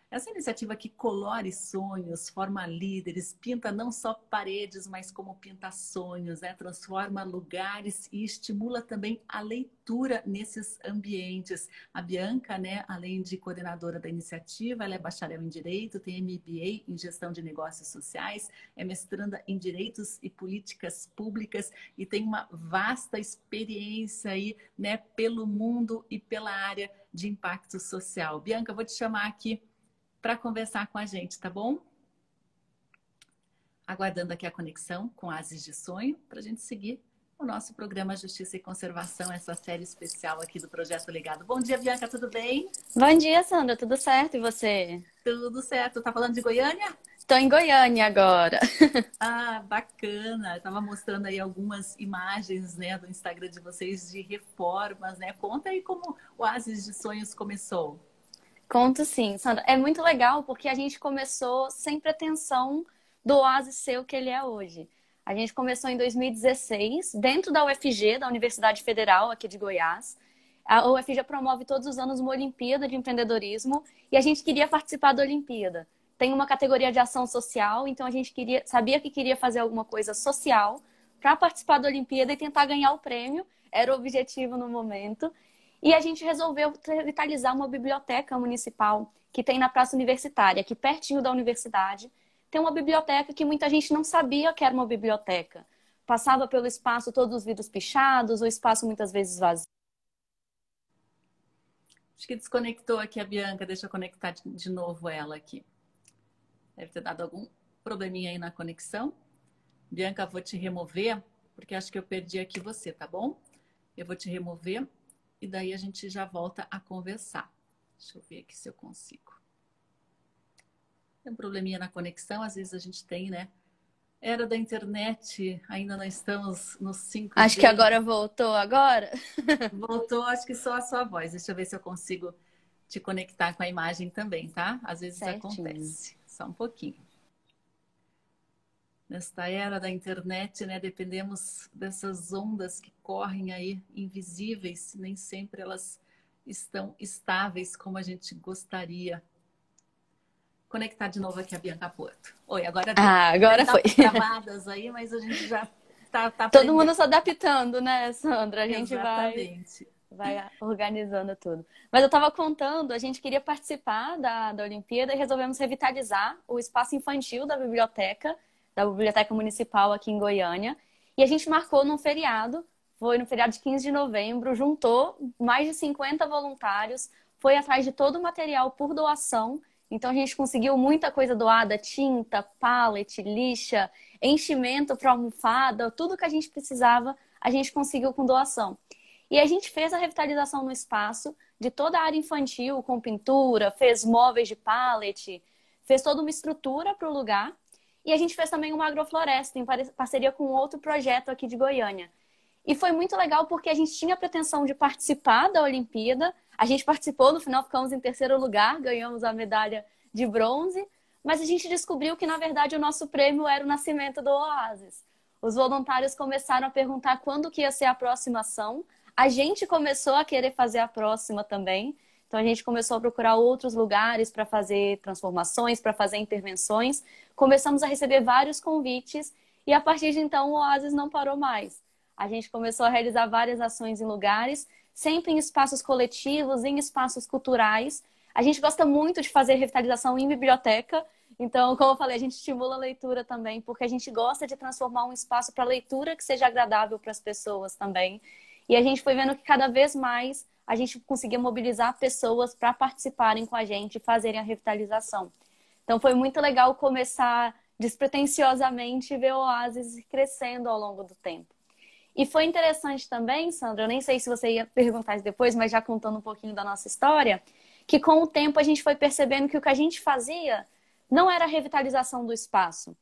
essa iniciativa que colore sonhos, forma líderes, pinta não só paredes, mas como pinta sonhos, né? transforma lugares e estimula também a leitura nesses ambientes. A Bianca, né, além de coordenadora da iniciativa, ela é bacharel em Direito, tem MBA em Gestão de Negócios Sociais, é mestranda em Direitos e Políticas Públicas e tem uma vasta experiência aí, né, pelo mundo e pela área de impacto social. Bianca, vou te chamar aqui para conversar com a gente, tá bom? Aguardando aqui a conexão com Ases de Sonho para a gente seguir o nosso programa Justiça e Conservação, essa série especial aqui do Projeto Ligado. Bom dia, Bianca, tudo bem? Bom dia, Sandra, tudo certo? E você? Tudo certo. Tá falando de Goiânia? Estou em Goiânia agora. ah, bacana. Estava mostrando aí algumas imagens, né, do Instagram de vocês de reformas, né? Conta aí como o Ases de Sonhos começou. Conto sim, Sandra. É muito legal porque a gente começou sem pretensão do Oasis ser o que ele é hoje. A gente começou em 2016, dentro da UFG, da Universidade Federal aqui de Goiás. A UFG promove todos os anos uma Olimpíada de Empreendedorismo e a gente queria participar da Olimpíada. Tem uma categoria de ação social, então a gente queria, sabia que queria fazer alguma coisa social para participar da Olimpíada e tentar ganhar o prêmio. Era o objetivo no momento. E a gente resolveu revitalizar uma biblioteca municipal que tem na Praça Universitária, aqui pertinho da universidade. Tem uma biblioteca que muita gente não sabia que era uma biblioteca. Passava pelo espaço todos os vidros pichados, o espaço muitas vezes vazio. Acho que desconectou aqui a Bianca, deixa eu conectar de novo ela aqui. Deve ter dado algum probleminha aí na conexão. Bianca, vou te remover, porque acho que eu perdi aqui você, tá bom? Eu vou te remover e daí a gente já volta a conversar. Deixa eu ver aqui se eu consigo. Tem um probleminha na conexão, às vezes a gente tem, né? Era da internet, ainda não estamos nos 5 Acho que agora voltou agora. Voltou, acho que só a sua voz. Deixa eu ver se eu consigo te conectar com a imagem também, tá? Às vezes Certinho. acontece. Só um pouquinho nesta era da internet, né, dependemos dessas ondas que correm aí invisíveis, nem sempre elas estão estáveis como a gente gostaria. Conectar de novo aqui a Bianca Porto. Oi, agora Ah, agora tá foi. Gravadas aí, mas a gente já tá, tá Todo mundo se adaptando, né, Sandra? A gente Exatamente. vai vai organizando tudo. Mas eu estava contando, a gente queria participar da, da Olimpíada e resolvemos revitalizar o espaço infantil da biblioteca da Biblioteca Municipal aqui em Goiânia. E a gente marcou num feriado, foi no feriado de 15 de novembro, juntou mais de 50 voluntários, foi atrás de todo o material por doação. Então a gente conseguiu muita coisa doada, tinta, pallet, lixa, enchimento para almofada, tudo que a gente precisava, a gente conseguiu com doação. E a gente fez a revitalização no espaço de toda a área infantil, com pintura, fez móveis de pallet, fez toda uma estrutura para o lugar e a gente fez também uma agrofloresta em parceria com outro projeto aqui de Goiânia. E foi muito legal porque a gente tinha a pretensão de participar da Olimpíada. A gente participou, no final ficamos em terceiro lugar, ganhamos a medalha de bronze. Mas a gente descobriu que, na verdade, o nosso prêmio era o nascimento do Oasis. Os voluntários começaram a perguntar quando que ia ser a próxima ação. A gente começou a querer fazer a próxima também. Então a gente começou a procurar outros lugares para fazer transformações, para fazer intervenções. Começamos a receber vários convites e a partir de então o Oasis não parou mais. A gente começou a realizar várias ações em lugares, sempre em espaços coletivos, em espaços culturais. A gente gosta muito de fazer revitalização em biblioteca. Então, como eu falei, a gente estimula a leitura também, porque a gente gosta de transformar um espaço para leitura que seja agradável para as pessoas também. E a gente foi vendo que cada vez mais a gente conseguia mobilizar pessoas para participarem com a gente e fazerem a revitalização. Então, foi muito legal começar despretensiosamente ver o Oasis crescendo ao longo do tempo. E foi interessante também, Sandra, eu nem sei se você ia perguntar isso depois, mas já contando um pouquinho da nossa história, que com o tempo a gente foi percebendo que o que a gente fazia não era a revitalização do espaço.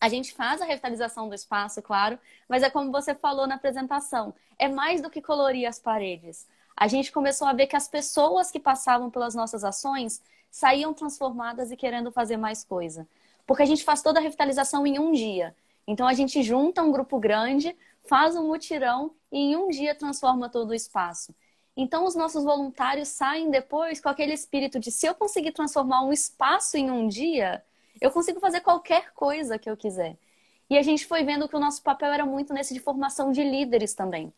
A gente faz a revitalização do espaço, claro, mas é como você falou na apresentação, é mais do que colorir as paredes. A gente começou a ver que as pessoas que passavam pelas nossas ações saíam transformadas e querendo fazer mais coisa. Porque a gente faz toda a revitalização em um dia. Então a gente junta um grupo grande, faz um mutirão e em um dia transforma todo o espaço. Então, os nossos voluntários saem depois com aquele espírito de se eu conseguir transformar um espaço em um dia, eu consigo fazer qualquer coisa que eu quiser. E a gente foi vendo que o nosso papel era muito nesse de formação de líderes também.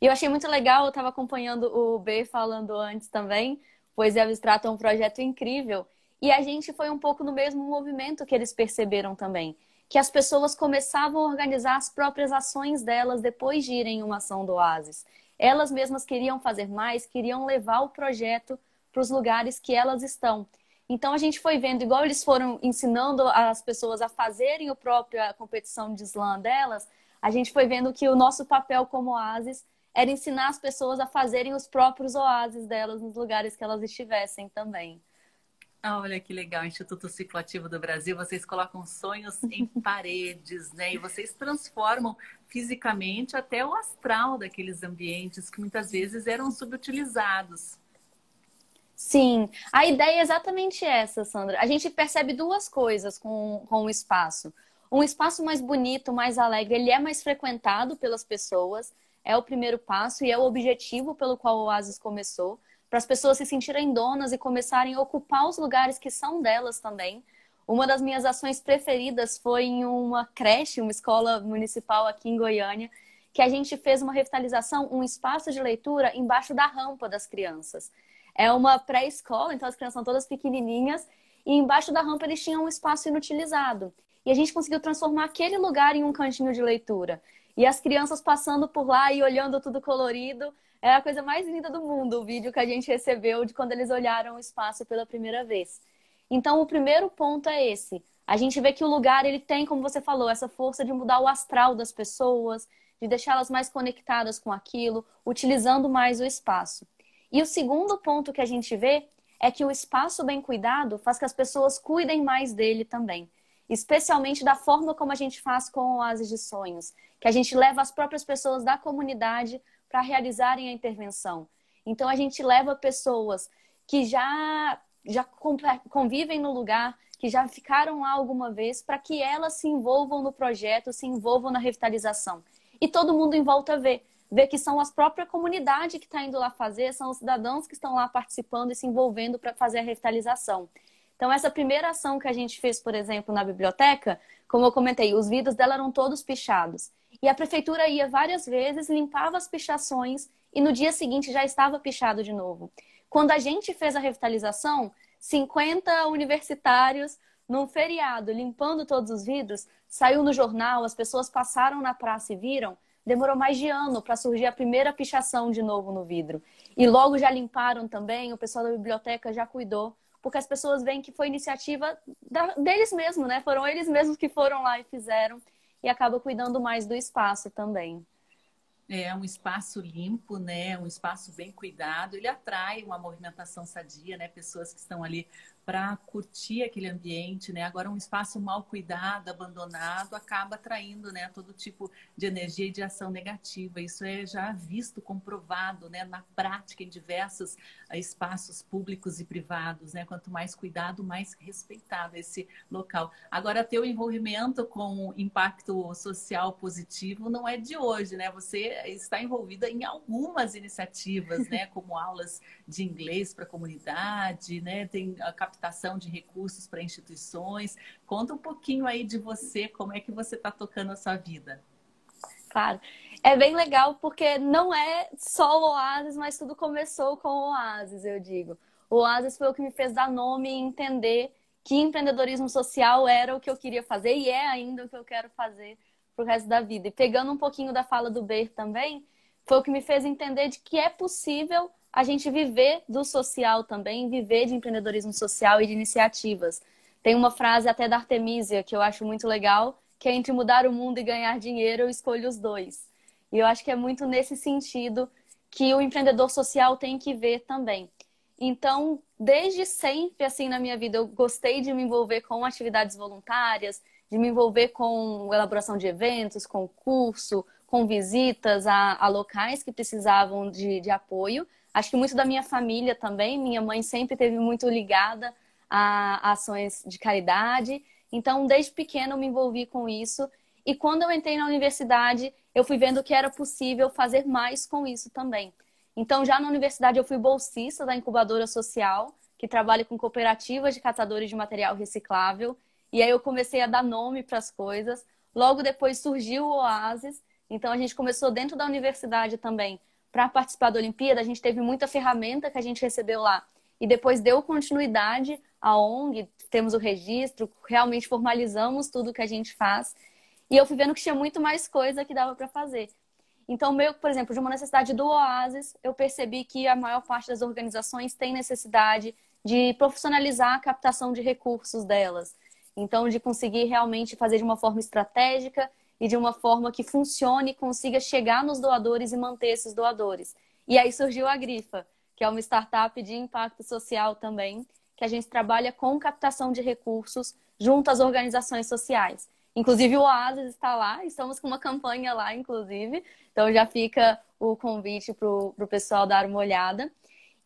E eu achei muito legal, eu estava acompanhando o B falando antes também, Poesia Abstrata é um projeto incrível. E a gente foi um pouco no mesmo movimento que eles perceberam também que as pessoas começavam a organizar as próprias ações delas depois de irem em uma ação do Oasis. Elas mesmas queriam fazer mais, queriam levar o projeto para os lugares que elas estão. Então a gente foi vendo, igual eles foram ensinando as pessoas a fazerem a própria competição de slam delas, a gente foi vendo que o nosso papel como oásis era ensinar as pessoas a fazerem os próprios oásis delas nos lugares que elas estivessem também. Ah, olha que legal, Instituto Cicloativo do Brasil, vocês colocam sonhos em paredes, né? E vocês transformam fisicamente até o astral daqueles ambientes que muitas vezes eram subutilizados. Sim, a ideia é exatamente essa, Sandra. A gente percebe duas coisas com, com o espaço. Um espaço mais bonito, mais alegre, ele é mais frequentado pelas pessoas, é o primeiro passo e é o objetivo pelo qual o Oasis começou para as pessoas se sentirem donas e começarem a ocupar os lugares que são delas também. Uma das minhas ações preferidas foi em uma creche, uma escola municipal aqui em Goiânia, que a gente fez uma revitalização, um espaço de leitura embaixo da rampa das crianças. É uma pré-escola, então as crianças são todas pequenininhas, e embaixo da rampa eles tinham um espaço inutilizado. E a gente conseguiu transformar aquele lugar em um cantinho de leitura. E as crianças passando por lá e olhando tudo colorido, é a coisa mais linda do mundo o vídeo que a gente recebeu de quando eles olharam o espaço pela primeira vez. Então, o primeiro ponto é esse. A gente vê que o lugar ele tem, como você falou, essa força de mudar o astral das pessoas, de deixá-las mais conectadas com aquilo, utilizando mais o espaço. E o segundo ponto que a gente vê é que o espaço bem cuidado faz que as pessoas cuidem mais dele também. Especialmente da forma como a gente faz com Oásis de Sonhos, que a gente leva as próprias pessoas da comunidade para realizarem a intervenção. Então a gente leva pessoas que já já convivem no lugar, que já ficaram lá alguma vez, para que elas se envolvam no projeto, se envolvam na revitalização. E todo mundo em volta vê, vê que são as próprias comunidade que está indo lá fazer, são os cidadãos que estão lá participando e se envolvendo para fazer a revitalização. Então, essa primeira ação que a gente fez, por exemplo, na biblioteca, como eu comentei, os vidros dela eram todos pichados. E a prefeitura ia várias vezes, limpava as pichações e no dia seguinte já estava pichado de novo. Quando a gente fez a revitalização, 50 universitários num feriado, limpando todos os vidros, saiu no jornal, as pessoas passaram na praça e viram. Demorou mais de ano para surgir a primeira pichação de novo no vidro. E logo já limparam também, o pessoal da biblioteca já cuidou, porque as pessoas veem que foi iniciativa da, deles mesmos, né? Foram eles mesmos que foram lá e fizeram e acaba cuidando mais do espaço também. É um espaço limpo, né? Um espaço bem cuidado. Ele atrai uma movimentação sadia, né? Pessoas que estão ali para curtir aquele ambiente, né? Agora um espaço mal cuidado, abandonado, acaba atraindo, né, todo tipo de energia e de ação negativa. Isso é já visto, comprovado, né, na prática em diversos eh, espaços públicos e privados, né? Quanto mais cuidado, mais respeitado esse local. Agora ter o envolvimento com impacto social positivo não é de hoje, né? Você está envolvida em algumas iniciativas, né, como aulas de inglês para a comunidade, né? Tem a captação de recursos para instituições. Conta um pouquinho aí de você, como é que você está tocando a sua vida. Claro. É bem legal porque não é só o Oasis, mas tudo começou com o Oasis, eu digo. O Oasis foi o que me fez dar nome e entender que empreendedorismo social era o que eu queria fazer e é ainda o que eu quero fazer pro resto da vida. E pegando um pouquinho da fala do Ber também, foi o que me fez entender de que é possível a gente viver do social também, viver de empreendedorismo social e de iniciativas. Tem uma frase até da Artemisia que eu acho muito legal, que é entre mudar o mundo e ganhar dinheiro, eu escolho os dois. E eu acho que é muito nesse sentido que o empreendedor social tem que ver também. Então, desde sempre, assim, na minha vida, eu gostei de me envolver com atividades voluntárias, de me envolver com elaboração de eventos, com curso, com visitas a, a locais que precisavam de, de, apoio. Acho que muito da minha família também. Minha mãe sempre teve muito ligada a, ações de caridade. Então, desde pequena, eu me envolvi com isso. E quando eu entrei na universidade, eu fui vendo que era possível fazer mais com isso também. Então, já na universidade, eu fui bolsista da incubadora social, que trabalha com cooperativas de catadores de material reciclável. E aí eu comecei a dar nome para as coisas. Logo depois surgiu o Oasis. Então a gente começou dentro da universidade também para participar da Olimpíada. A gente teve muita ferramenta que a gente recebeu lá. E depois deu continuidade à ONG, temos o registro, realmente formalizamos tudo que a gente faz. E eu fui vendo que tinha muito mais coisa que dava para fazer. Então, meio, por exemplo, de uma necessidade do Oasis, eu percebi que a maior parte das organizações tem necessidade de profissionalizar a captação de recursos delas. Então, de conseguir realmente fazer de uma forma estratégica e de uma forma que funcione e consiga chegar nos doadores e manter esses doadores. E aí surgiu a Grifa, que é uma startup de impacto social também, que a gente trabalha com captação de recursos junto às organizações sociais. Inclusive o Oasis está lá, estamos com uma campanha lá, inclusive. Então já fica o convite para o pessoal dar uma olhada.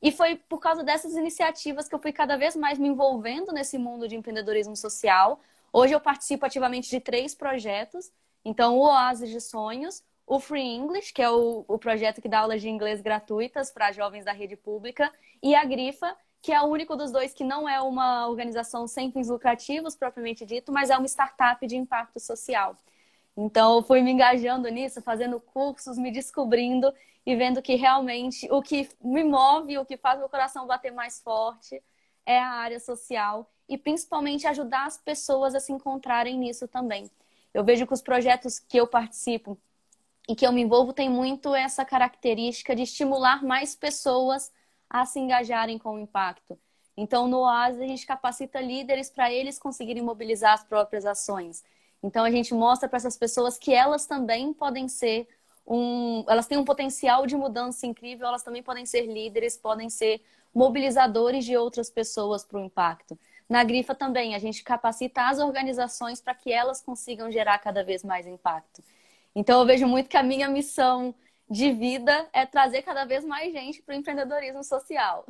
E foi por causa dessas iniciativas que eu fui cada vez mais me envolvendo nesse mundo de empreendedorismo social. Hoje eu participo ativamente de três projetos. Então, o Oasis de Sonhos, o Free English, que é o, o projeto que dá aulas de inglês gratuitas para jovens da rede pública, e a Grifa, que é o único dos dois que não é uma organização sem fins lucrativos, propriamente dito, mas é uma startup de impacto social. Então, eu fui me engajando nisso, fazendo cursos, me descobrindo e vendo que realmente o que me move, o que faz meu coração bater mais forte é a área social e principalmente ajudar as pessoas a se encontrarem nisso também. Eu vejo que os projetos que eu participo e que eu me envolvo tem muito essa característica de estimular mais pessoas a se engajarem com o impacto. Então, no Oasis, a gente capacita líderes para eles conseguirem mobilizar as próprias ações. Então, a gente mostra para essas pessoas que elas também podem ser um, elas têm um potencial de mudança incrível, elas também podem ser líderes, podem ser mobilizadores de outras pessoas para o impacto. Na Grifa também, a gente capacita as organizações para que elas consigam gerar cada vez mais impacto. Então, eu vejo muito que a minha missão de vida é trazer cada vez mais gente para o empreendedorismo social.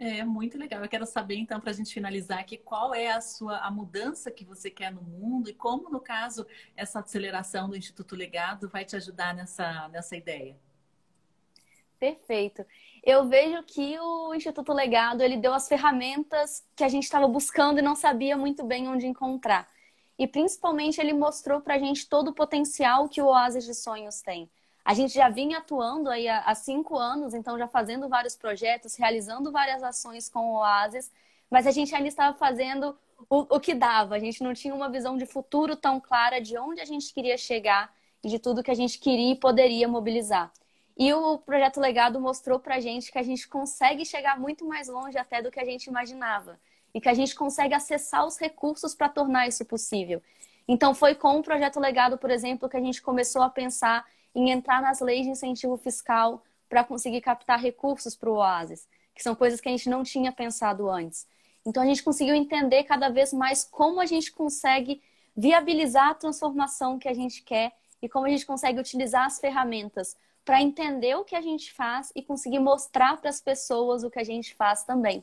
É muito legal. Eu quero saber então para a gente finalizar aqui qual é a sua a mudança que você quer no mundo e como no caso essa aceleração do Instituto Legado vai te ajudar nessa nessa ideia. Perfeito. Eu vejo que o Instituto Legado ele deu as ferramentas que a gente estava buscando e não sabia muito bem onde encontrar. E principalmente ele mostrou para a gente todo o potencial que o Oasis de Sonhos tem. A gente já vinha atuando aí há, cinco anos, então já fazendo vários projetos, realizando várias ações com o Oasis, mas a gente ainda estava fazendo o, o que dava. A gente não tinha uma visão de futuro tão clara de onde a gente queria chegar e de tudo que a gente queria e poderia mobilizar. E o projeto Legado mostrou para a gente que a gente consegue chegar muito mais longe até do que a gente imaginava e que a gente consegue acessar os recursos para tornar isso possível. Então, foi com o projeto Legado, por exemplo, que a gente começou a pensar em entrar nas leis de incentivo fiscal para conseguir captar recursos para o Oasis, que são coisas que a gente não tinha pensado antes. Então a gente conseguiu entender cada vez mais como a gente consegue viabilizar a transformação que a gente quer e como a gente consegue utilizar as ferramentas para entender o que a gente faz e conseguir mostrar para as pessoas o que a gente faz também.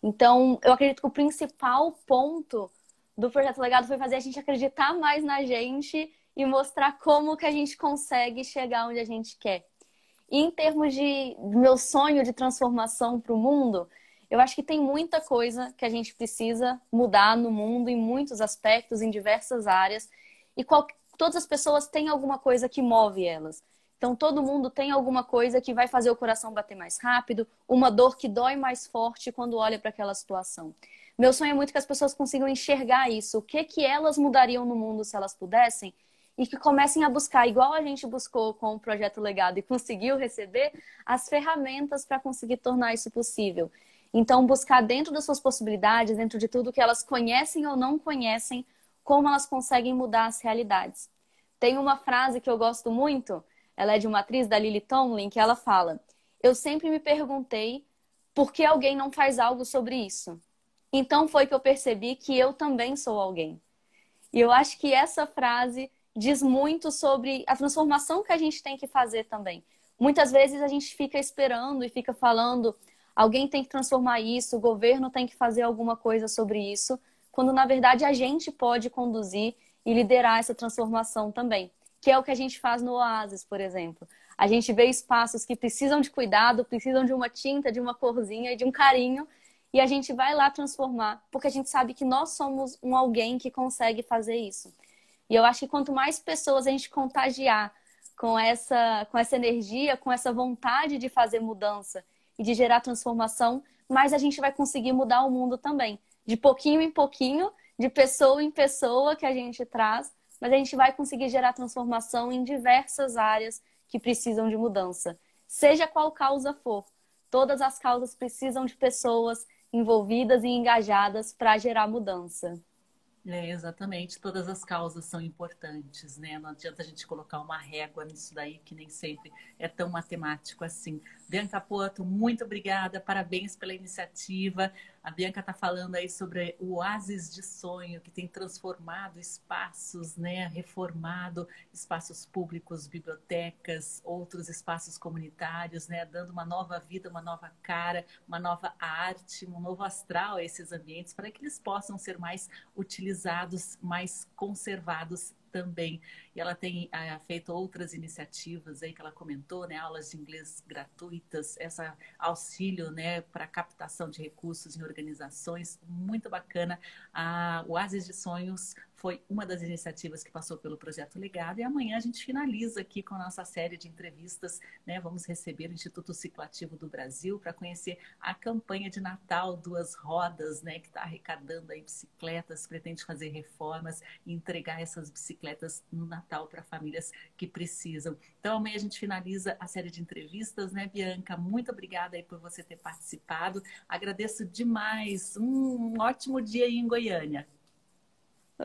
Então, eu acredito que o principal ponto do projeto Legado foi fazer a gente acreditar mais na gente e mostrar como que a gente consegue chegar onde a gente quer. E em termos de meu sonho de transformação para o mundo, eu acho que tem muita coisa que a gente precisa mudar no mundo em muitos aspectos, em diversas áreas, e qual, todas as pessoas têm alguma coisa que move elas. Então, todo mundo tem alguma coisa que vai fazer o coração bater mais rápido, uma dor que dói mais forte quando olha para aquela situação. Meu sonho é muito que as pessoas consigam enxergar isso, o que, que elas mudariam no mundo se elas pudessem, e que comecem a buscar, igual a gente buscou com o projeto Legado e conseguiu receber, as ferramentas para conseguir tornar isso possível. Então, buscar dentro das suas possibilidades, dentro de tudo que elas conhecem ou não conhecem, como elas conseguem mudar as realidades. Tem uma frase que eu gosto muito, ela é de uma atriz da Lily Tomlin, que ela fala: Eu sempre me perguntei por que alguém não faz algo sobre isso. Então foi que eu percebi que eu também sou alguém. E eu acho que essa frase diz muito sobre a transformação que a gente tem que fazer também. Muitas vezes a gente fica esperando e fica falando, alguém tem que transformar isso, o governo tem que fazer alguma coisa sobre isso, quando na verdade a gente pode conduzir e liderar essa transformação também, que é o que a gente faz no Oasis, por exemplo. A gente vê espaços que precisam de cuidado, precisam de uma tinta, de uma corzinha e de um carinho, e a gente vai lá transformar, porque a gente sabe que nós somos um alguém que consegue fazer isso. E eu acho que quanto mais pessoas a gente contagiar com essa, com essa energia, com essa vontade de fazer mudança e de gerar transformação, mais a gente vai conseguir mudar o mundo também. De pouquinho em pouquinho, de pessoa em pessoa que a gente traz, mas a gente vai conseguir gerar transformação em diversas áreas que precisam de mudança. Seja qual causa for, todas as causas precisam de pessoas envolvidas e engajadas para gerar mudança. É, exatamente, todas as causas são importantes, né? Não adianta a gente colocar uma régua nisso daí, que nem sempre é tão matemático assim. Bianca Porto, muito obrigada, parabéns pela iniciativa. A Bianca está falando aí sobre o oásis de sonho que tem transformado espaços, né, reformado espaços públicos, bibliotecas, outros espaços comunitários, né, dando uma nova vida, uma nova cara, uma nova arte, um novo astral a esses ambientes para que eles possam ser mais utilizados, mais conservados também. E ela tem é, feito outras iniciativas aí que ela comentou, né? Aulas de inglês gratuitas, essa auxílio, né, para captação de recursos em organizações, muito bacana. A Oasis de Sonhos foi uma das iniciativas que passou pelo projeto Legado e amanhã a gente finaliza aqui com a nossa série de entrevistas, né? Vamos receber o Instituto Ciclativo do Brasil para conhecer a campanha de Natal Duas Rodas, né, que está arrecadando aí bicicletas, pretende fazer reformas e entregar essas bicicletas no Natal para famílias que precisam. Então amanhã a gente finaliza a série de entrevistas, né, Bianca? Muito obrigada aí por você ter participado. Agradeço demais. Um ótimo dia aí em Goiânia.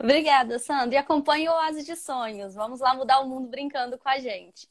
Obrigada, Sandra. E acompanhe o Oásis de Sonhos. Vamos lá mudar o mundo brincando com a gente.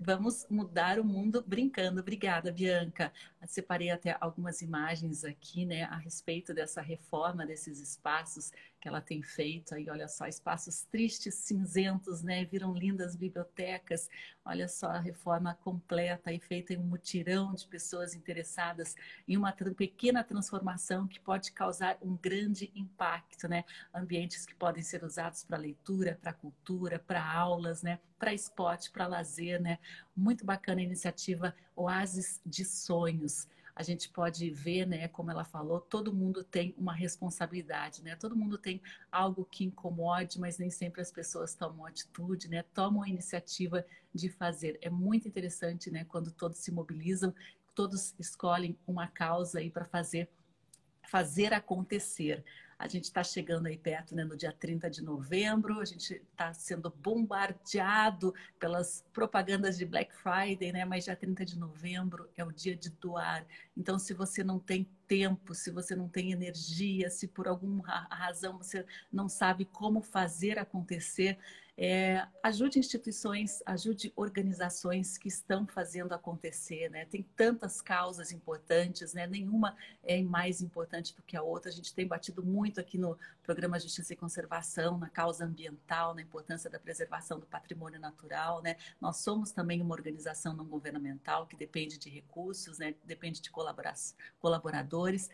Vamos mudar o mundo brincando. Obrigada, Bianca. Separei até algumas imagens aqui, né, a respeito dessa reforma desses espaços que ela tem feito. Aí, olha só, espaços tristes, cinzentos, né, viram lindas bibliotecas. Olha só a reforma completa e feita em um mutirão de pessoas interessadas em uma pequena transformação que pode causar um grande impacto, né? Ambientes que podem ser usados para leitura, para cultura, para aulas, né? Para esporte, para lazer, né? Muito bacana a iniciativa Oásis de Sonhos. A gente pode ver, né, como ela falou, todo mundo tem uma responsabilidade, né? Todo mundo tem algo que incomode, mas nem sempre as pessoas tomam atitude, né? Tomam a iniciativa de fazer. É muito interessante, né, quando todos se mobilizam, todos escolhem uma causa aí para fazer fazer acontecer. A gente está chegando aí perto, né, no dia 30 de novembro, a gente está sendo bombardeado pelas propagandas de Black Friday, né? Mas dia 30 de novembro é o dia de doar. Então, se você não tem tempo, se você não tem energia, se por alguma razão você não sabe como fazer acontecer, é, ajude instituições, ajude organizações que estão fazendo acontecer, né? Tem tantas causas importantes, né? Nenhuma é mais importante do que a outra. A gente tem batido muito aqui no programa Justiça e Conservação, na causa ambiental, na importância da preservação do patrimônio natural, né? Nós somos também uma organização não governamental que depende de recursos, né? Depende de colaboradores.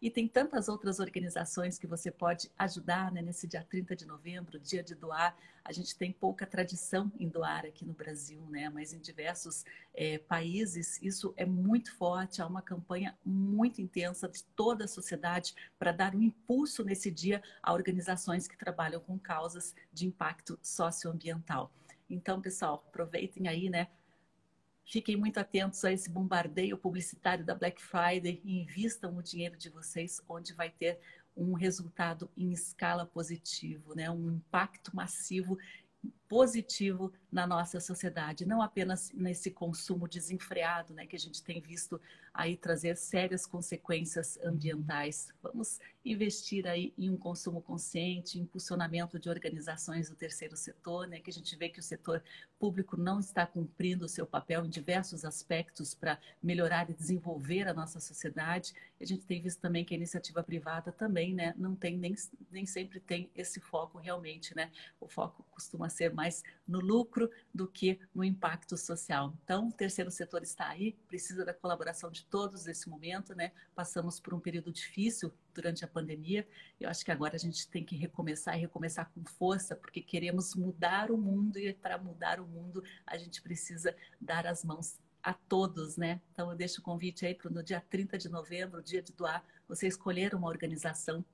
E tem tantas outras organizações que você pode ajudar né, nesse dia 30 de novembro, dia de doar. A gente tem pouca tradição em doar aqui no Brasil, né? mas em diversos é, países isso é muito forte. Há uma campanha muito intensa de toda a sociedade para dar um impulso nesse dia a organizações que trabalham com causas de impacto socioambiental. Então, pessoal, aproveitem aí, né? Fiquem muito atentos a esse bombardeio publicitário da Black Friday e invistam o dinheiro de vocês onde vai ter um resultado em escala positivo, né? um impacto massivo positivo na nossa sociedade, não apenas nesse consumo desenfreado, né, que a gente tem visto aí trazer sérias consequências ambientais. Vamos investir aí em um consumo consciente, impulsionamento de organizações do terceiro setor, né, que a gente vê que o setor público não está cumprindo o seu papel em diversos aspectos para melhorar e desenvolver a nossa sociedade. A gente tem visto também que a iniciativa privada também, né, não tem nem, nem sempre tem esse foco realmente, né? O foco costuma ser mais no lucro do que no impacto social. Então, o terceiro setor está aí, precisa da colaboração de todos nesse momento, né? Passamos por um período difícil durante a pandemia. Eu acho que agora a gente tem que recomeçar e recomeçar com força, porque queremos mudar o mundo e para mudar o mundo a gente precisa dar as mãos a todos, né? Então eu deixo o convite aí para no dia 30 de novembro, dia de doar, você escolher uma organização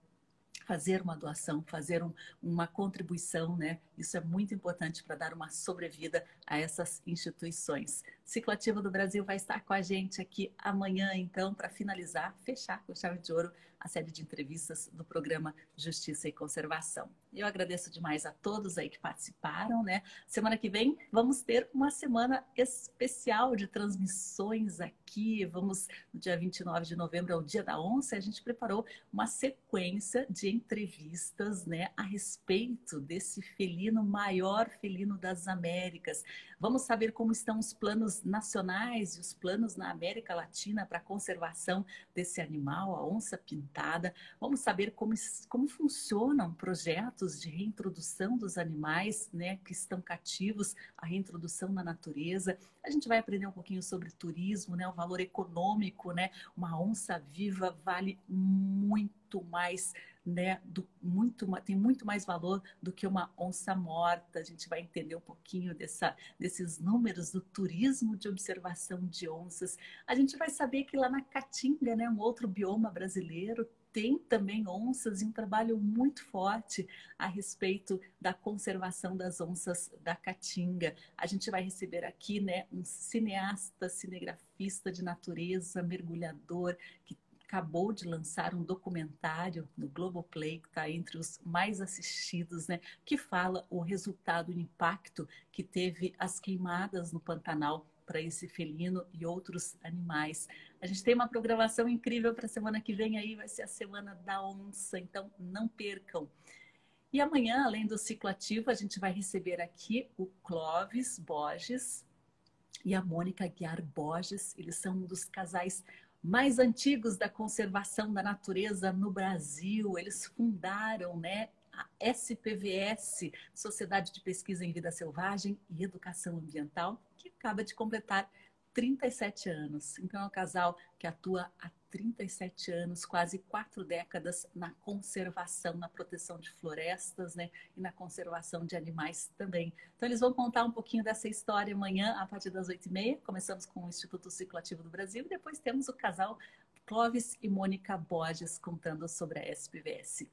fazer uma doação, fazer um, uma contribuição, né? Isso é muito importante para dar uma sobrevida a essas instituições. Ciclo Ativo do Brasil vai estar com a gente aqui amanhã, então, para finalizar, fechar com chave de ouro a série de entrevistas do programa Justiça e Conservação. Eu agradeço demais a todos aí que participaram, né? Semana que vem vamos ter uma semana especial de transmissões aqui. Vamos, no dia 29 de novembro, é o Dia da Onça, a gente preparou uma sequência de entrevistas, né, a respeito desse felino, maior felino das Américas. Vamos saber como estão os planos nacionais e os planos na América Latina para a conservação desse animal, a onça pintada. Vamos saber como, como funcionam projetos de reintrodução dos animais né, que estão cativos, a reintrodução na natureza. A gente vai aprender um pouquinho sobre turismo, né, o valor econômico, né? Uma onça viva vale muito mais né, do, muito, tem muito mais valor do que uma onça morta. A gente vai entender um pouquinho dessa, desses números do turismo de observação de onças. A gente vai saber que lá na Caatinga, né, um outro bioma brasileiro, tem também onças e um trabalho muito forte a respeito da conservação das onças da Caatinga. A gente vai receber aqui né, um cineasta, cinegrafista de natureza, mergulhador, que acabou de lançar um documentário no Globoplay, que está entre os mais assistidos, né, que fala o resultado, o impacto que teve as queimadas no Pantanal para esse felino e outros animais. A gente tem uma programação incrível para a semana que vem aí, vai ser a semana da onça, então não percam. E amanhã, além do ciclo ativo, a gente vai receber aqui o Clóvis Borges e a Mônica Guiar Borges. Eles são um dos casais mais antigos da conservação da natureza no Brasil. Eles fundaram, né, a SPVS, Sociedade de Pesquisa em Vida Selvagem e Educação Ambiental, acaba de completar 37 anos. Então é um casal que atua há 37 anos, quase quatro décadas na conservação, na proteção de florestas, né, e na conservação de animais também. Então eles vão contar um pouquinho dessa história amanhã a partir das 8h30. Começamos com o Instituto Cicloativo do Brasil e depois temos o casal Clóvis e Mônica Borges contando sobre a SPVS.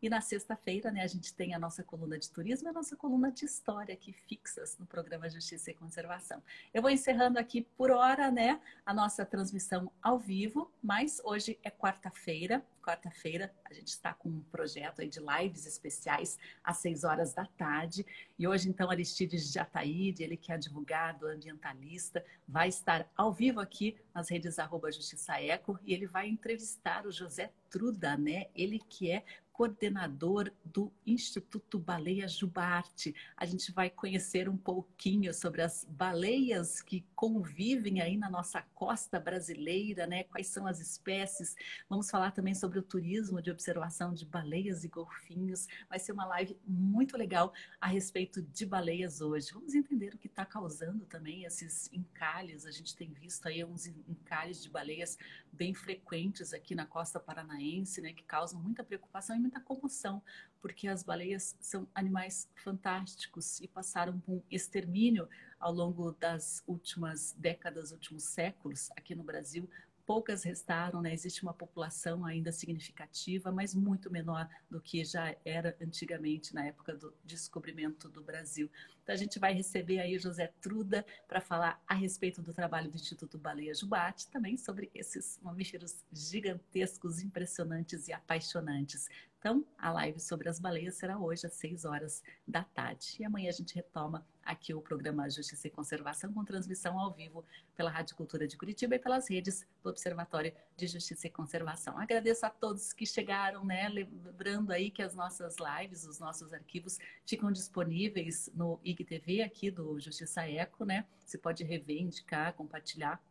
E na sexta-feira, né, a gente tem a nossa coluna de turismo e a nossa coluna de história aqui fixas no programa Justiça e Conservação. Eu vou encerrando aqui por hora, né, a nossa transmissão ao vivo, mas hoje é quarta-feira. Quarta-feira a gente está com um projeto aí de lives especiais às seis horas da tarde. E hoje, então, Aristides Jataíde, ele que é advogado, ambientalista, vai estar ao vivo aqui nas redes arroba Justiça Eco e ele vai entrevistar o José Truda, né? Ele que é coordenador do Instituto Baleia Jubarte. A gente vai conhecer um pouquinho sobre as baleias que convivem aí na nossa costa brasileira, né? Quais são as espécies? Vamos falar também sobre o turismo de observação de baleias e golfinhos. Vai ser uma live muito legal a respeito de baleias hoje. Vamos entender o que está causando também esses encalhes. A gente tem visto aí uns encalhes de baleias bem frequentes aqui na costa paranaense, né? Que causam muita preocupação e muita comoção, porque as baleias são animais fantásticos e passaram por um extermínio ao longo das últimas décadas, últimos séculos aqui no Brasil poucas restaram, né? Existe uma população ainda significativa, mas muito menor do que já era antigamente, na época do descobrimento do Brasil. Então, a gente vai receber aí José Truda para falar a respeito do trabalho do Instituto Baleia Jubate, também sobre esses mamíferos gigantescos, impressionantes e apaixonantes. Então, a live sobre as baleias será hoje às 6 horas da tarde. E amanhã a gente retoma aqui o programa Justiça e Conservação com transmissão ao vivo pela Rádio Cultura de Curitiba e pelas redes do Observatório de Justiça e Conservação. Agradeço a todos que chegaram, né? Lembrando aí que as nossas lives, os nossos arquivos ficam disponíveis no IGTV aqui do Justiça Eco, né? Você pode rever, indicar, compartilhar.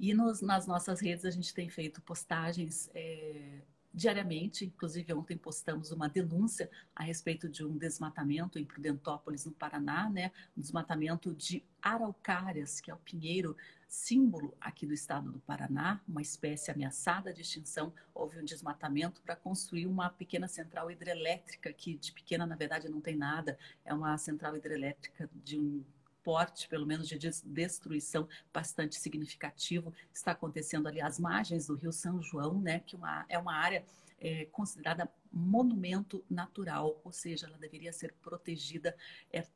E nos, nas nossas redes a gente tem feito postagens é, diariamente. Inclusive, ontem postamos uma denúncia a respeito de um desmatamento em Prudentópolis, no Paraná, né? Um desmatamento de araucárias, que é o pinheiro símbolo aqui do estado do Paraná, uma espécie ameaçada de extinção. Houve um desmatamento para construir uma pequena central hidrelétrica, que de pequena, na verdade, não tem nada. É uma central hidrelétrica de um porte, pelo menos de destruição bastante significativo. Está acontecendo ali às margens do Rio São João, né, que uma, é uma área é, considerada monumento natural, ou seja, ela deveria ser protegida, é,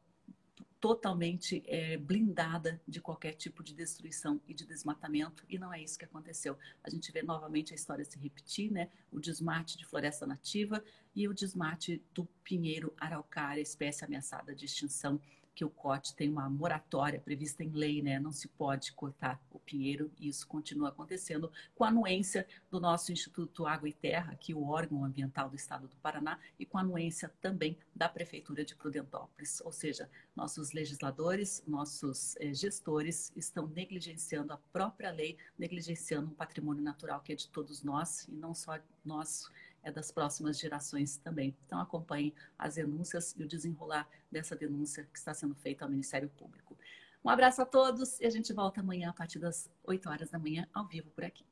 totalmente é, blindada de qualquer tipo de destruição e de desmatamento, e não é isso que aconteceu. A gente vê novamente a história se repetir, né? O desmate de floresta nativa e o desmate do pinheiro araucária, espécie ameaçada de extinção que o COT tem uma moratória prevista em lei, né? Não se pode cortar o pinheiro e isso continua acontecendo com a anuência do nosso Instituto Água e Terra, que é o órgão ambiental do Estado do Paraná, e com a anuência também da Prefeitura de Prudentópolis. Ou seja, nossos legisladores, nossos eh, gestores estão negligenciando a própria lei, negligenciando um patrimônio natural que é de todos nós e não só nosso é das próximas gerações também. Então acompanhe as denúncias e o desenrolar dessa denúncia que está sendo feita ao Ministério Público. Um abraço a todos e a gente volta amanhã a partir das 8 horas da manhã ao vivo por aqui.